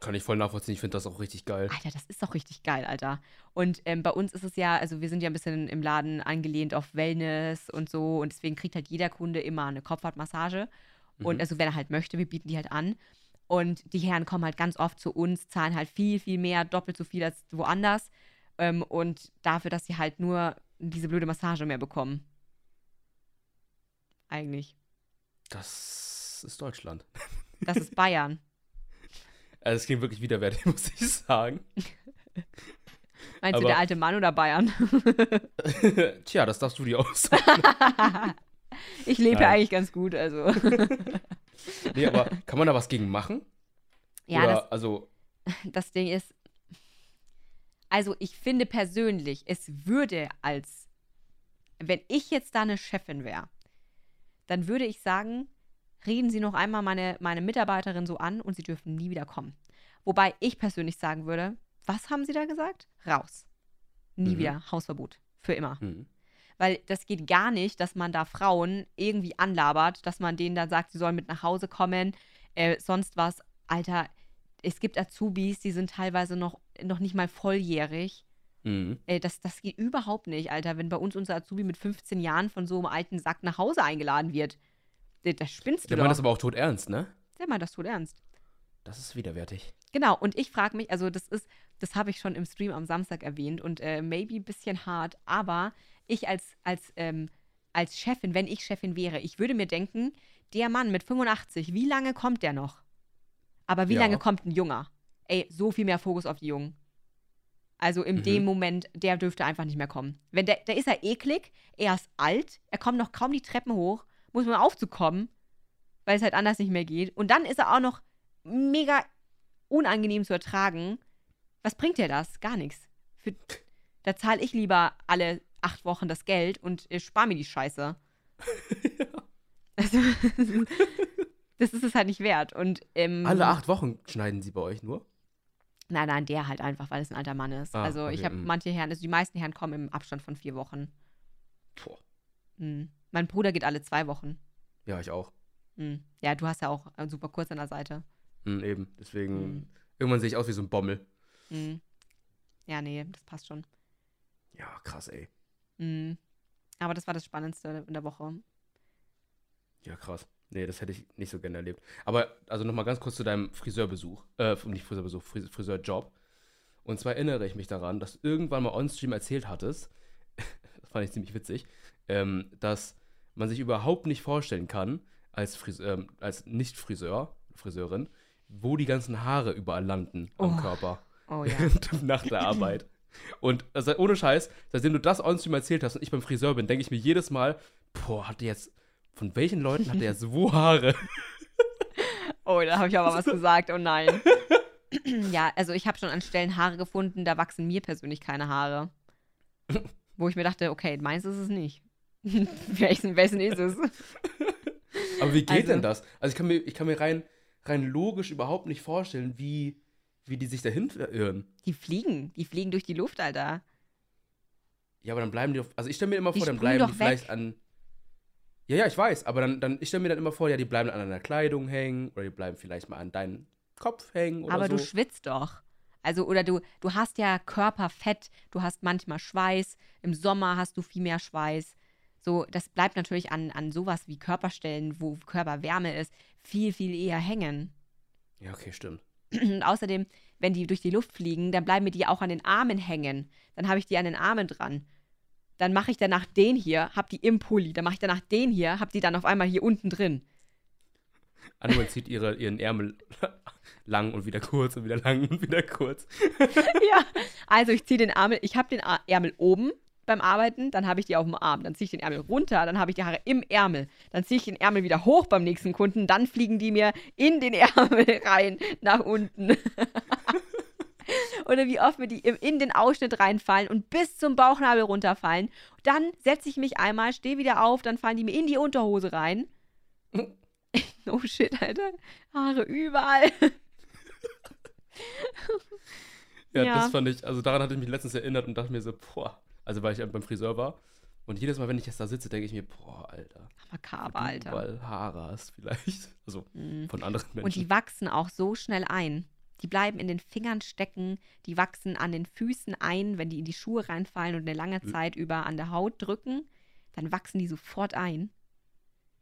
Kann ich voll nachvollziehen. Ich finde das auch richtig geil. Alter, das ist doch richtig geil, Alter. Und ähm, bei uns ist es ja, also wir sind ja ein bisschen im Laden angelehnt auf Wellness und so. Und deswegen kriegt halt jeder Kunde immer eine Kopfhautmassage. Und Mhm. also, wenn er halt möchte, wir bieten die halt an. Und die Herren kommen halt ganz oft zu uns, zahlen halt viel, viel mehr, doppelt so viel als woanders. Ähm, und dafür, dass sie halt nur diese blöde Massage mehr bekommen. Eigentlich. Das ist Deutschland. *laughs* Das ist Bayern. Also, es klingt wirklich widerwärtig, *laughs* muss ich sagen. *laughs* Meinst du Aber- der alte Mann oder Bayern? Tja, das darfst du dir aussuchen. ich lebe ja eigentlich ganz gut, also. Nee, aber kann man da was gegen machen? ja, Oder, das, also, das Ding ist, also ich finde persönlich, es würde als, wenn ich jetzt da eine Chefin wäre, dann würde ich sagen, reden Sie noch einmal meine, meine Mitarbeiterin so an und Sie dürfen nie wieder kommen. Wobei ich persönlich sagen würde, was haben Sie da gesagt? Raus. Nie Mhm. wieder. Hausverbot. Für immer. hm. Weil das geht gar nicht, dass man da Frauen irgendwie anlabert, dass man denen dann sagt, sie sollen mit nach Hause kommen, äh, sonst was. Alter, es gibt Azubis, die sind teilweise noch, noch nicht mal volljährig. Hm. Äh, das, das geht überhaupt nicht, Alter. Wenn bei uns unser Azubi mit 15 Jahren von so einem alten Sack nach Hause eingeladen wird, äh, das spinnst du Der doch. meint das aber auch tot ernst, ne? Der meint das tut ernst. Das ist widerwärtig. Genau, und ich frage mich, also das ist, das habe ich schon im Stream am Samstag erwähnt und äh, maybe ein bisschen hart, aber ich als, als, ähm, als Chefin, wenn ich Chefin wäre, ich würde mir denken, der Mann mit 85, wie lange kommt der noch? Aber wie Ja. lange kommt ein Junger? Ey, so viel mehr Fokus auf die Jungen. Also in Mhm. dem Moment, der dürfte einfach nicht mehr kommen. Wenn der, der ist ja eklig, er ist alt, er kommt noch kaum die Treppen hoch, muss man aufzukommen, weil es halt anders nicht mehr geht. Und dann ist er auch noch mega unangenehm zu ertragen. Was bringt dir das? Gar nichts. Für, da zahle ich lieber alle acht Wochen das Geld und spare mir die Scheiße. *laughs* Also, *laughs* das ist es halt nicht wert. Und, ähm, Alle acht Wochen schneiden sie bei euch nur? Nein, nein, der halt einfach, weil es ein alter Mann ist. Ah, also ich okay, habe mm. manche Herren, also die meisten Herren kommen im Abstand von vier Wochen. Boah. Mhm. Mein Bruder geht alle zwei Wochen. Ja, ich auch. Mhm. Ja, du hast ja auch super kurz an der Seite. Hm, eben. Deswegen, Mhm. irgendwann sehe ich aus wie so ein Bommel. Mhm. Ja, nee, das passt schon. Ja, krass, ey. Mhm. Aber das war das Spannendste in der Woche. Ja, krass. Nee, das hätte ich nicht so gerne erlebt. Aber, also nochmal ganz kurz zu deinem Friseurbesuch. Äh, nicht Friseurbesuch, Fris Friseurjob. Und zwar erinnere ich mich daran, dass du irgendwann mal on-stream erzählt hattest, *laughs* das fand ich ziemlich witzig, ähm, dass man sich überhaupt nicht vorstellen kann, als, ähm, als Nicht-Friseur, Friseurin, wo die ganzen Haare überall landen am Oh. Körper Oh *laughs* ja. nach der Arbeit. Und also ohne Scheiß, seitdem du das uns erzählt hast und ich beim Friseur bin, denke ich mir jedes Mal, boah, hat der jetzt, von welchen Leuten hat der jetzt wo Haare? Oh, da habe ich aber was gesagt. Oh nein. *laughs* ja, also ich habe schon an Stellen Haare gefunden, da wachsen mir persönlich keine Haare. Wo ich mir dachte, okay, meins ist es nicht. *laughs* wessen, wessen ist es? *laughs* Aber wie geht Also- denn das? Also ich kann mir, ich kann mir rein, rein logisch überhaupt nicht vorstellen, wie, wie die sich dahin verirren. Die fliegen. Die fliegen durch die Luft, Alter. Ja, aber dann bleiben die, auf, also ich stelle mir immer Die vor, dann bleiben die doch vielleicht weg. an, ja, ja, ich weiß, aber dann, dann ich stelle mir dann immer vor, ja, die bleiben an deiner Kleidung hängen oder die bleiben vielleicht mal an deinen Kopf hängen oder Aber so. du schwitzt doch. Also, oder du, du hast ja Körperfett, du hast manchmal Schweiß, im Sommer hast du viel mehr Schweiß. So, das bleibt natürlich an, an sowas wie Körperstellen, wo Körperwärme ist, viel, viel eher hängen. ja, okay, stimmt. Und außerdem, wenn die durch die Luft fliegen, dann bleiben mir die auch an den Armen hängen. Dann habe ich die an den Armen dran. Dann mache ich danach den hier, hab die im Pulli. Dann mache ich danach den hier, hab die dann auf einmal hier unten drin. Anne zieht ihre, ihren Ärmel *laughs* lang und wieder kurz und wieder lang und wieder kurz. *laughs* ja. Also ich ziehe den Ärmel, ich habe den Ärmel oben beim Arbeiten, dann habe ich die auf dem Arm. Dann ziehe ich den Ärmel runter, dann habe ich die Haare im Ärmel. Dann ziehe ich den Ärmel wieder hoch beim nächsten Kunden, dann fliegen die mir in den *laughs* Ärmel rein, nach unten. Oder wie oft mir die in den Ausschnitt reinfallen und bis zum Bauchnabel runterfallen. Dann setze ich mich einmal, stehe wieder auf, dann fallen die mir in die Unterhose rein. *laughs* oh shit, Alter. Haare überall. Ja, *laughs* Ja. das fand ich, also daran hatte ich mich letztens erinnert und dachte mir so, boah, also weil ich beim Friseur war. Und jedes Mal, wenn ich jetzt da sitze, denke ich mir, boah, Alter. Makaber, Alter. überall Haare hast vielleicht. Also Mhm. von anderen Menschen. Und die wachsen auch so schnell ein. Die bleiben in den Fingern stecken, die wachsen an den Füßen ein, wenn die in die Schuhe reinfallen und eine lange Mhm. Zeit über an der Haut drücken, dann wachsen die sofort ein.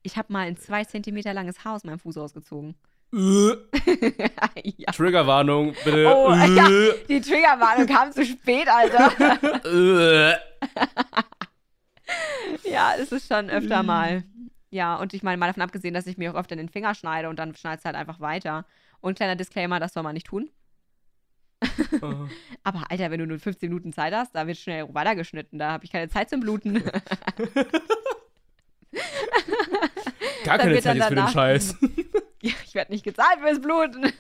Ich habe mal ein zwei Zentimeter langes Haar aus meinem Fuß rausgezogen. *laughs* ja. Triggerwarnung, bitte. Oh, ja, die Triggerwarnung kam zu spät, Alter. *laughs* Äh. *laughs* ja, es ist schon öfter Mhm. mal. Ja, und ich meine, mal davon abgesehen, dass ich mir auch öfter in den Finger schneide und dann schneidest halt einfach weiter. Und kleiner Disclaimer, das soll man nicht tun. Oh. *laughs* Aber Alter, wenn du nur 15 Minuten Zeit hast, da wird schnell weitergeschnitten. Da habe ich keine Zeit zum Bluten. *laughs* Gar keine Zeit jetzt für den Scheiß. *laughs* ja, ich werde nicht gezahlt fürs Bluten.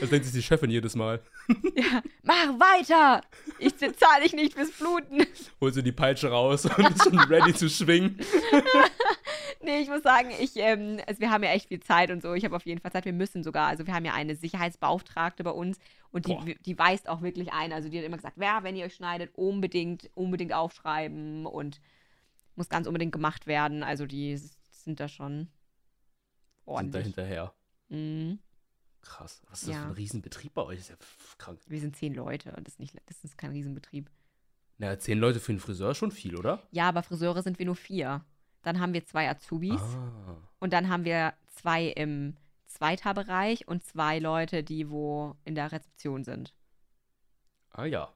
Das denkt sich die Chefin jedes Mal. *laughs* ja, mach weiter. Ich zahle dich nicht fürs Bluten. Holt sie die Peitsche raus und ist schon ready zu schwingen. *laughs* Nee, ich muss sagen, ich, ähm, also wir haben ja echt viel Zeit und so. Ich habe auf jeden Fall Zeit. Wir müssen sogar. Also wir haben ja eine Sicherheitsbeauftragte bei uns und Boah. die, die weist auch wirklich ein. Also die hat immer gesagt, ja, wenn ihr euch schneidet, unbedingt, unbedingt aufschreiben und muss ganz unbedingt gemacht werden. Also die sind da schon Sind da ordentlich. hinterher. Mhm. Krass. Was ist das Ja. für ein Riesenbetrieb bei euch? Das ist ja krank. Wir sind zehn Leute. Das ist, nicht, das ist kein Riesenbetrieb. Naja, zehn Leute für einen Friseur ist schon viel, oder? Ja, aber Friseure sind wir nur vier. Dann haben wir zwei Azubis Ah. und dann haben wir zwei im Zweiterbereich und zwei Leute, die wo in der Rezeption sind. ah ja.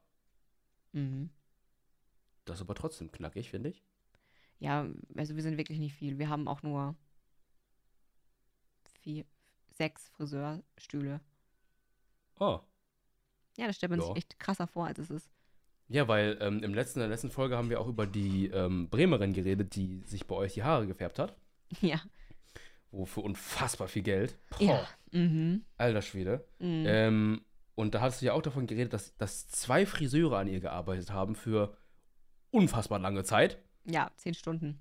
Mhm. Das ist aber trotzdem knackig, finde ich. Ja, also wir sind wirklich nicht viel. Wir haben auch nur vier, sechs Friseurstühle. Oh. Ja, das stellt man Ja. sich echt krasser vor, als es ist. Ja, weil ähm, im letzten, in der letzten Folge haben wir auch über die ähm, Bremerin geredet, die sich bei euch die Haare gefärbt hat. *laughs* Ja. Wo für unfassbar viel Geld. Boah, Ja. Mhm. Alter Schwede. Mhm. Ähm, und da hast du ja auch davon geredet, dass, dass zwei Friseure an ihr gearbeitet haben für unfassbar lange Zeit. ja, zehn Stunden.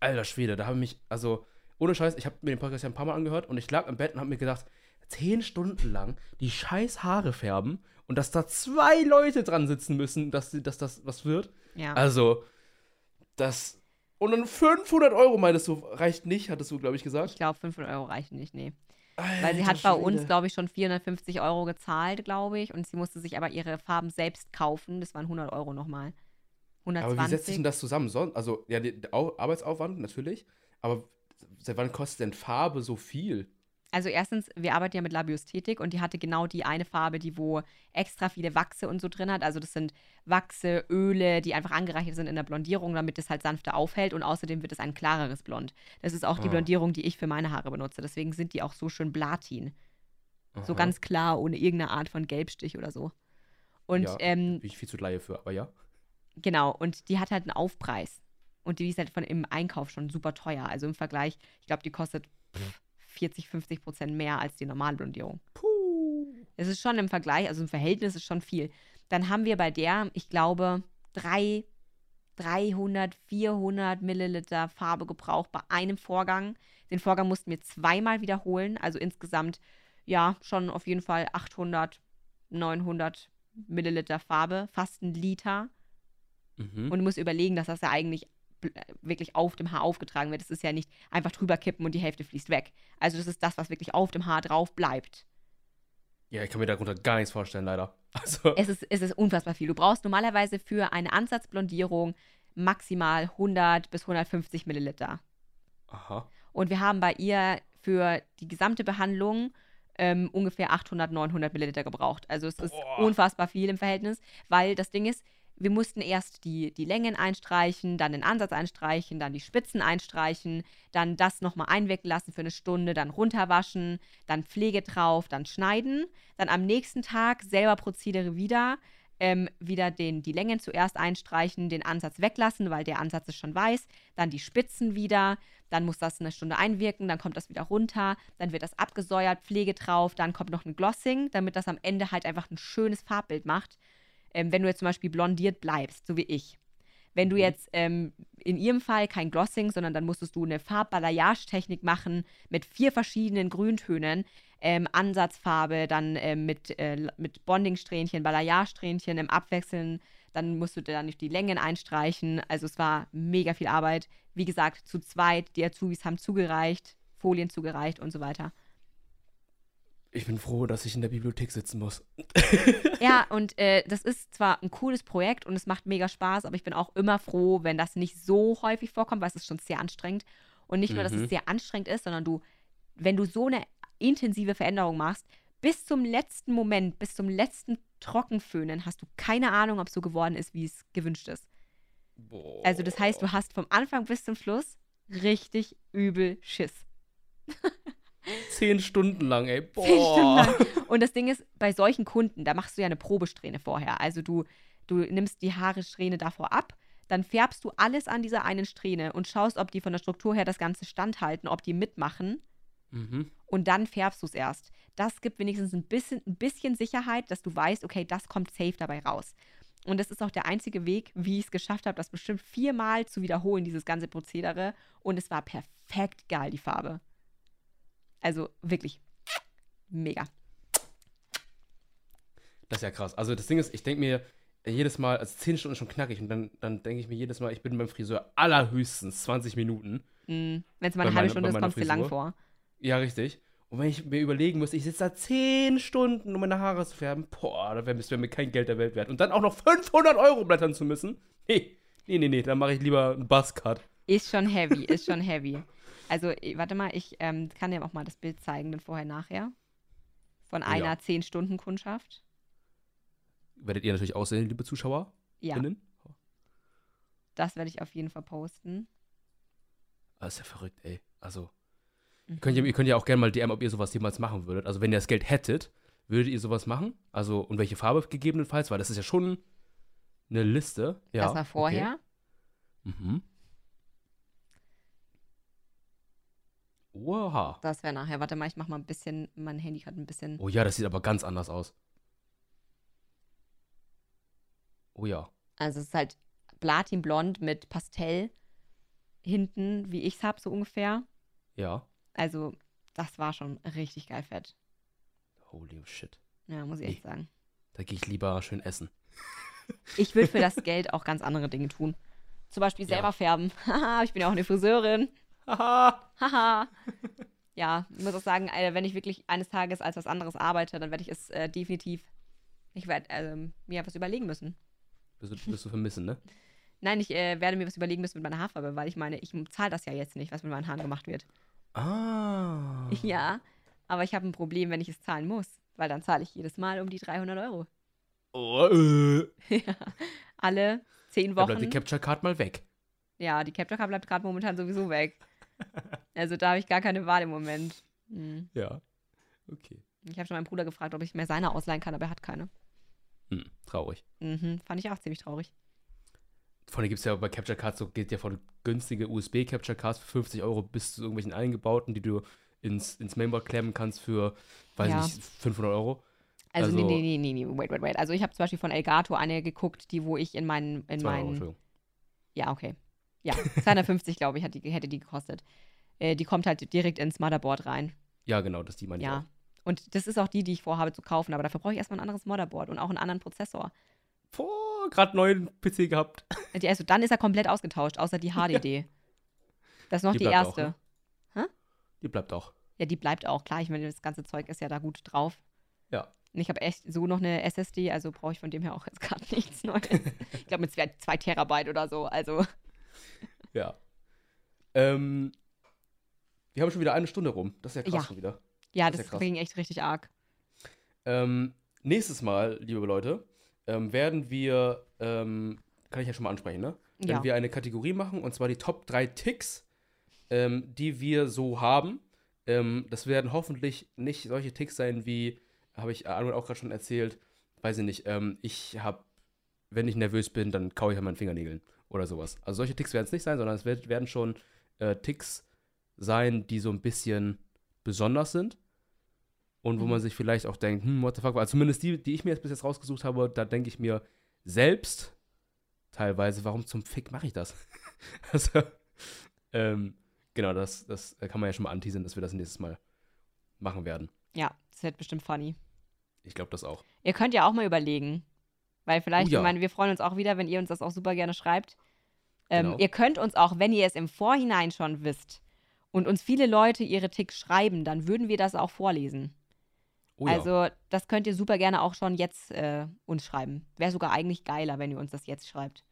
Alter Schwede, da habe ich mich, also ohne Scheiß, ich habe mir den Podcast ja ein paar Mal angehört und ich lag im Bett und habe mir gedacht, zehn Stunden lang die scheiß Haare färben und dass da zwei Leute dran sitzen müssen, dass, dass das was wird. Ja. Also, das. Und dann 500 Euro meinst du, reicht nicht, hattest du, glaube ich, gesagt. ich glaube, 500 Euro reichen nicht, nee. Alter Weil sie hat bei uns, Schwede. glaube ich, schon 450 Euro gezahlt, glaube ich. Und sie musste sich aber ihre Farben selbst kaufen. Das waren 100 Euro nochmal. Aber 120. wie setzt sich denn das zusammen? Also, ja, der der Au- Arbeitsaufwand natürlich, aber seit wann kostet denn Farbe so viel? Also erstens, wir arbeiten ja mit Labiosthetik und die hatte genau die eine Farbe, die wo extra viele Wachse und so drin hat. Also das sind Wachse, Öle, die einfach angereichert sind in der Blondierung, damit es halt sanfter aufhält und außerdem wird es ein klareres Blond. Das ist auch die Ah. Blondierung, die ich für meine Haare benutze. Deswegen sind die auch so schön Platin. So Aha. ganz klar, ohne irgendeine Art von Gelbstich oder so. Und Ja. ähm, Bin ich viel zu Laie für, aber ja. Genau, und die hat halt einen Aufpreis. Und die ist halt von im Einkauf schon super teuer. Also im Vergleich, ich glaube, die kostet pff, 40, 50 Prozent mehr als die normale Blondierung. Puh. Es ist schon im Vergleich, also im Verhältnis ist schon viel. Dann haben wir bei der, ich glaube, drei, 300, 400 Milliliter Farbe gebraucht bei einem Vorgang. Den Vorgang mussten wir zweimal wiederholen. Also insgesamt, ja, schon auf jeden Fall 800, 900 Milliliter Farbe, fast ein Liter. Mhm. Und du musst überlegen, dass das ja eigentlich wirklich auf dem Haar aufgetragen wird. Das ist ja nicht einfach drüber kippen und die Hälfte fließt weg. Also das ist das, was wirklich auf dem Haar drauf bleibt. ja, ich kann mir darunter gar nichts vorstellen, leider. *laughs* Also, Es ist, es ist unfassbar viel. Du brauchst normalerweise für eine Ansatzblondierung maximal 100 bis 150 Milliliter. aha. Und wir haben bei ihr für die gesamte Behandlung ähm, ungefähr 800, 900 Milliliter gebraucht. Also es ist Boah. unfassbar viel im Verhältnis, weil das Ding ist, wir mussten erst die, die Längen einstreichen, dann den Ansatz einstreichen, dann die Spitzen einstreichen, dann das nochmal einwirken lassen für eine Stunde, dann runterwaschen, dann Pflege drauf, dann schneiden, dann am nächsten Tag selber Prozedere wieder, ähm, wieder den, die Längen zuerst einstreichen, den Ansatz weglassen, weil der Ansatz ist schon weiß, dann die Spitzen wieder, dann muss das eine Stunde einwirken, dann kommt das wieder runter, dann wird das abgesäuert, Pflege drauf, dann kommt noch ein Glossing, damit das am Ende halt einfach ein schönes Farbbild macht. Ähm, wenn du jetzt zum Beispiel blondiert bleibst, so wie ich. Wenn du Mhm. jetzt ähm, in ihrem Fall kein Glossing, sondern dann musstest du eine Farbbalayage-Technik machen mit vier verschiedenen Grüntönen, ähm, Ansatzfarbe, dann ähm, mit, äh, mit Bonding-Strähnchen, Balayage-Strähnchen im Abwechseln. Dann musst du dann nicht die Längen einstreichen. Also es war mega viel Arbeit. Wie gesagt, zu zweit, die Azubis haben zugereicht, Folien zugereicht und so weiter. Ich bin froh, dass ich in der Bibliothek sitzen muss. *laughs* Ja, *laughs* und äh, das ist zwar ein cooles Projekt und es macht mega Spaß, aber ich bin auch immer froh, wenn das nicht so häufig vorkommt, weil es ist schon sehr anstrengend. Und nicht nur, dass Mhm. es sehr anstrengend ist, sondern du, wenn du so eine intensive Veränderung machst, bis zum letzten Moment, bis zum letzten Trockenföhnen, hast du keine Ahnung, ob es so geworden ist, wie es gewünscht ist. Boah. Also das heißt, du hast vom Anfang bis zum Schluss richtig übel Schiss. *laughs* Zehn Stunden lang, ey. Boah. *laughs* Zehn Stunden lang. Und das Ding ist, bei solchen Kunden, da machst du ja eine Probesträhne vorher. Also du, du nimmst die Haare-Strähne davor ab, dann färbst du alles an dieser einen Strähne und schaust, ob die von der Struktur her das Ganze standhalten, ob die mitmachen. Mhm. Und dann färbst du es erst. Das gibt wenigstens ein bisschen, ein bisschen Sicherheit, dass du weißt, okay, das kommt safe dabei raus. Und das ist auch der einzige Weg, wie ich es geschafft habe, das bestimmt viermal zu wiederholen, dieses ganze Prozedere. Und es war perfekt geil, die Farbe. Also wirklich mega. Das ist ja krass. Also das Ding ist, ich denke mir jedes Mal, also 10 Stunden schon knackig und dann, dann denke ich mir jedes Mal, ich bin beim Friseur allerhöchstens 20 Minuten. Mm, Wenn es mal eine halbe Stunde ist, kommt es dir lang vor. Ja, richtig. Und wenn ich mir überlegen müsste, ich sitze da 10 Stunden, um meine Haare zu färben, boah, da wäre wär mir kein Geld der Welt wert. Und dann auch noch 500 Euro blättern zu müssen. Nee, nee, nee, nee, dann mache ich lieber einen Buzzcut. Ist schon heavy, ist schon heavy. *laughs* Also, warte mal, ich ähm, kann dir auch mal das Bild zeigen, dann vorher, nachher. Von einer ja. 10-Stunden-Kundschaft. Werdet ihr natürlich aussehen, liebe Zuschauer? Ja, das werde ich auf jeden Fall posten. Das ist ja verrückt, ey. Also, Mhm. ihr könnt, ja, ihr könnt ja auch gerne mal DM, ob ihr sowas jemals machen würdet. Also, wenn ihr das Geld hättet, würdet ihr sowas machen? Also, und welche Farbe gegebenenfalls? Weil das ist ja schon eine Liste. Ja, das war vorher. Okay. Mhm. Oha. Das wäre nachher. Warte mal, ich mach mal ein bisschen, mein Handy hat ein bisschen. Oh ja, das sieht aber ganz anders aus. Oh ja. Also, es ist halt Platinblond mit Pastell hinten, wie ich es habe, so ungefähr. Ja. Also, das war schon richtig geil fett. Holy shit. Ja, muss ich echt sagen. Da gehe ich lieber schön essen. *laughs* Ich würde für das *laughs* Geld auch ganz andere Dinge tun. Zum Beispiel Ja. selber färben. Haha, *laughs* ich bin ja auch eine Friseurin. Haha. Haha. ja, ich muss auch sagen, äh, wenn ich wirklich eines Tages als was anderes arbeite, dann werde ich es äh, definitiv. Ich werde ähm, mir was überlegen müssen. Wirst du, wirst du vermissen, ne? Nein, ich äh, werde mir was überlegen müssen mit meiner Haarfarbe, weil ich meine, ich zahle das ja jetzt nicht, was mit meinen Haaren gemacht wird. Ah. *laughs* Ja. aber ich habe ein Problem, wenn ich es zahlen muss, weil dann zahle ich jedes Mal um die 300 Euro. Oh, äh. *laughs* Ja. Alle zehn Da bleibt die Wochen. Capture Card mal weg. Ja, die Capture Card bleibt gerade momentan sowieso weg. Also da habe ich gar keine Wahl im Moment. Hm. Ja. Okay. Ich habe schon meinen Bruder gefragt, ob ich mir seine ausleihen kann, aber er hat keine. Hm, traurig. Mhm. Fand ich auch ziemlich traurig. Vor allem gibt es ja bei Capture Cards so, geht ja von günstige USB-Capture Cards für 50 Euro bis zu irgendwelchen eingebauten, die du ins, ins Mainboard klemmen kannst für, weiß Ja. nicht, 500 Euro. Also, nee, Also- nee, nee, nee, nee, wait, wait, wait. Also ich habe zum Beispiel von Elgato eine geguckt, die, wo ich in meinen, in 200 Euro, meinen, Entschuldigung. ja, okay. Ja, 250, glaube ich, hat die, hätte die gekostet. Äh, die kommt halt direkt ins Motherboard rein. Ja, genau, das die meine ich Ja. Und das ist auch die, die ich vorhabe zu kaufen, aber dafür brauche ich erstmal ein anderes Motherboard und auch einen anderen Prozessor. Boah, gerade neuen PC gehabt. Also dann ist er komplett ausgetauscht, außer die *laughs* HDD. Das ist noch Die die, bleibt auch, erste. ne? Die bleibt auch. Ja, die bleibt auch. Klar, ich meine, das ganze Zeug ist ja da gut drauf. Ja. Und ich habe echt so noch eine SSD, also brauche ich von dem her auch jetzt *laughs* gerade nichts Neues. ich glaube mit zwei, zwei Terabyte oder so. Also, Ja. Ähm, wir haben schon wieder eine Stunde rum. Das ist ja krass Ja. schon wieder. ja, Das das, ja ging echt richtig arg. Ähm, nächstes Mal, liebe Leute, ähm, werden wir, ähm, kann ich ja schon mal ansprechen, ne? Werden Ja. wir eine Kategorie machen und zwar die Top 3 Ticks, ähm, die wir so haben. Ähm, das werden hoffentlich nicht solche Ticks sein wie, habe ich Arnold auch gerade schon erzählt, weiß ich nicht, ich habe, wenn ich nervös bin, dann kaue ich an meinen Fingernägeln oder sowas. Also solche Ticks werden es nicht sein, sondern es wird, werden schon äh, Ticks sein, die so ein bisschen besonders sind und wo Mhm. man sich vielleicht auch denkt, hm, what the fuck, also zumindest die, die ich mir jetzt bis jetzt rausgesucht habe, da denke ich mir selbst teilweise, warum zum Fick mache ich das? *laughs* also, ähm, genau, das, das kann man ja schon mal anteasern, dass wir das nächstes Mal machen werden. Ja, das wird bestimmt funny. Ich glaube das auch. Ihr könnt ja auch mal überlegen. Weil vielleicht, Oh ja. ich meine, wir freuen uns auch wieder, wenn ihr uns das auch super gerne schreibt. Ähm, Genau. Ihr könnt uns auch, wenn ihr es im Vorhinein schon wisst und uns viele Leute ihre Ticks schreiben, dann würden wir das auch vorlesen. Oh ja. Also, das könnt ihr super gerne auch schon jetzt äh, uns schreiben. Wäre sogar eigentlich geiler, wenn ihr uns das jetzt schreibt.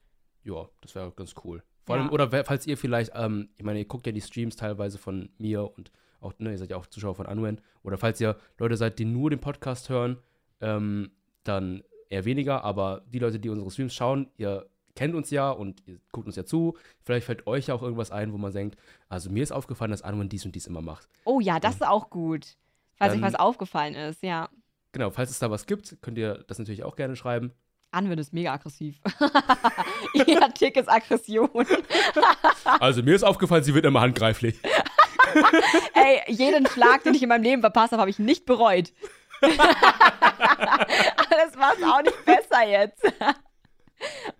Ja, das wäre ganz cool. Vor allem, Ja. oder falls ihr vielleicht, ähm, ich meine, ihr guckt ja die Streams teilweise von mir und auch, ne, ihr seid ja auch Zuschauer von Anwen. Oder falls ihr Leute seid, die nur den Podcast hören, ähm, dann eher weniger. Aber die Leute, die unsere Streams schauen, ihr kennt uns ja und ihr guckt uns ja zu. Vielleicht fällt euch ja auch irgendwas ein, wo man denkt, also mir ist aufgefallen, dass Anwen dies und dies immer macht. Oh ja, das ist auch gut. Falls euch Dann- was aufgefallen ist, ja. Genau, falls es da was gibt, könnt ihr das natürlich auch gerne schreiben. Anwend ist mega aggressiv. *laughs* Ihr Tick ist Aggression. *laughs* Also mir ist aufgefallen, sie wird immer handgreiflich. *laughs* Ey, jeden Schlag, den ich in meinem Leben verpasst habe, habe ich nicht bereut. Das macht auch nicht besser jetzt.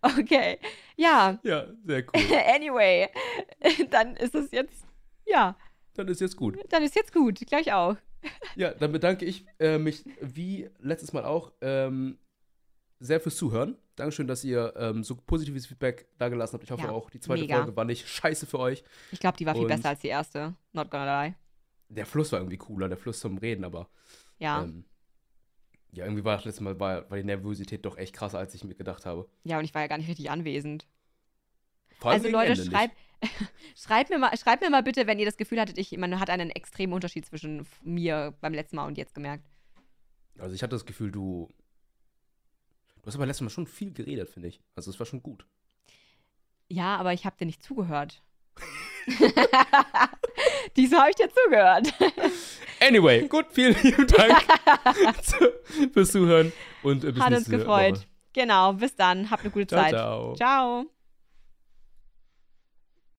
okay. Ja, Ja, sehr cool. *laughs* anyway. Dann ist es jetzt, ja, Dann ist jetzt gut. dann ist jetzt gut. Gleich auch. Ja, dann bedanke ich äh, mich wie letztes Mal auch ähm, sehr fürs Zuhören. Dankeschön, dass ihr ähm, so positives Feedback da gelassen habt. Ich hoffe Ja, auch, die zweite mega. Folge war nicht scheiße für euch. Ich glaube, die war viel Und- besser als die erste. Not gonna lie. Der Fluss war irgendwie cooler, der Fluss zum Reden, aber Ja. ähm, ja, irgendwie war das letzte Mal war, war die Nervosität doch echt krasser, als ich mir gedacht habe. Ja, und ich war ja gar nicht richtig anwesend. Vor allem Also Leute, Ende schreibt, schreibt, *laughs* mir mal, schreibt mir mal bitte, wenn ihr das Gefühl hattet, ich, man hat einen extremen Unterschied zwischen mir beim letzten Mal und jetzt gemerkt. Also ich hatte das Gefühl, du. Du hast aber letztes Mal schon viel geredet, finde ich. Also es war schon gut. Ja, aber ich habe dir nicht zugehört. *laughs* Diesmal habe ich dir zugehört. *laughs* Anyway, *laughs* gut, vielen lieben Dank *laughs* fürs Zuhören und äh, bis Hat uns gefreut. Woche. Genau, bis dann. Habt eine gute Ciao, Zeit. ciao. Ciao.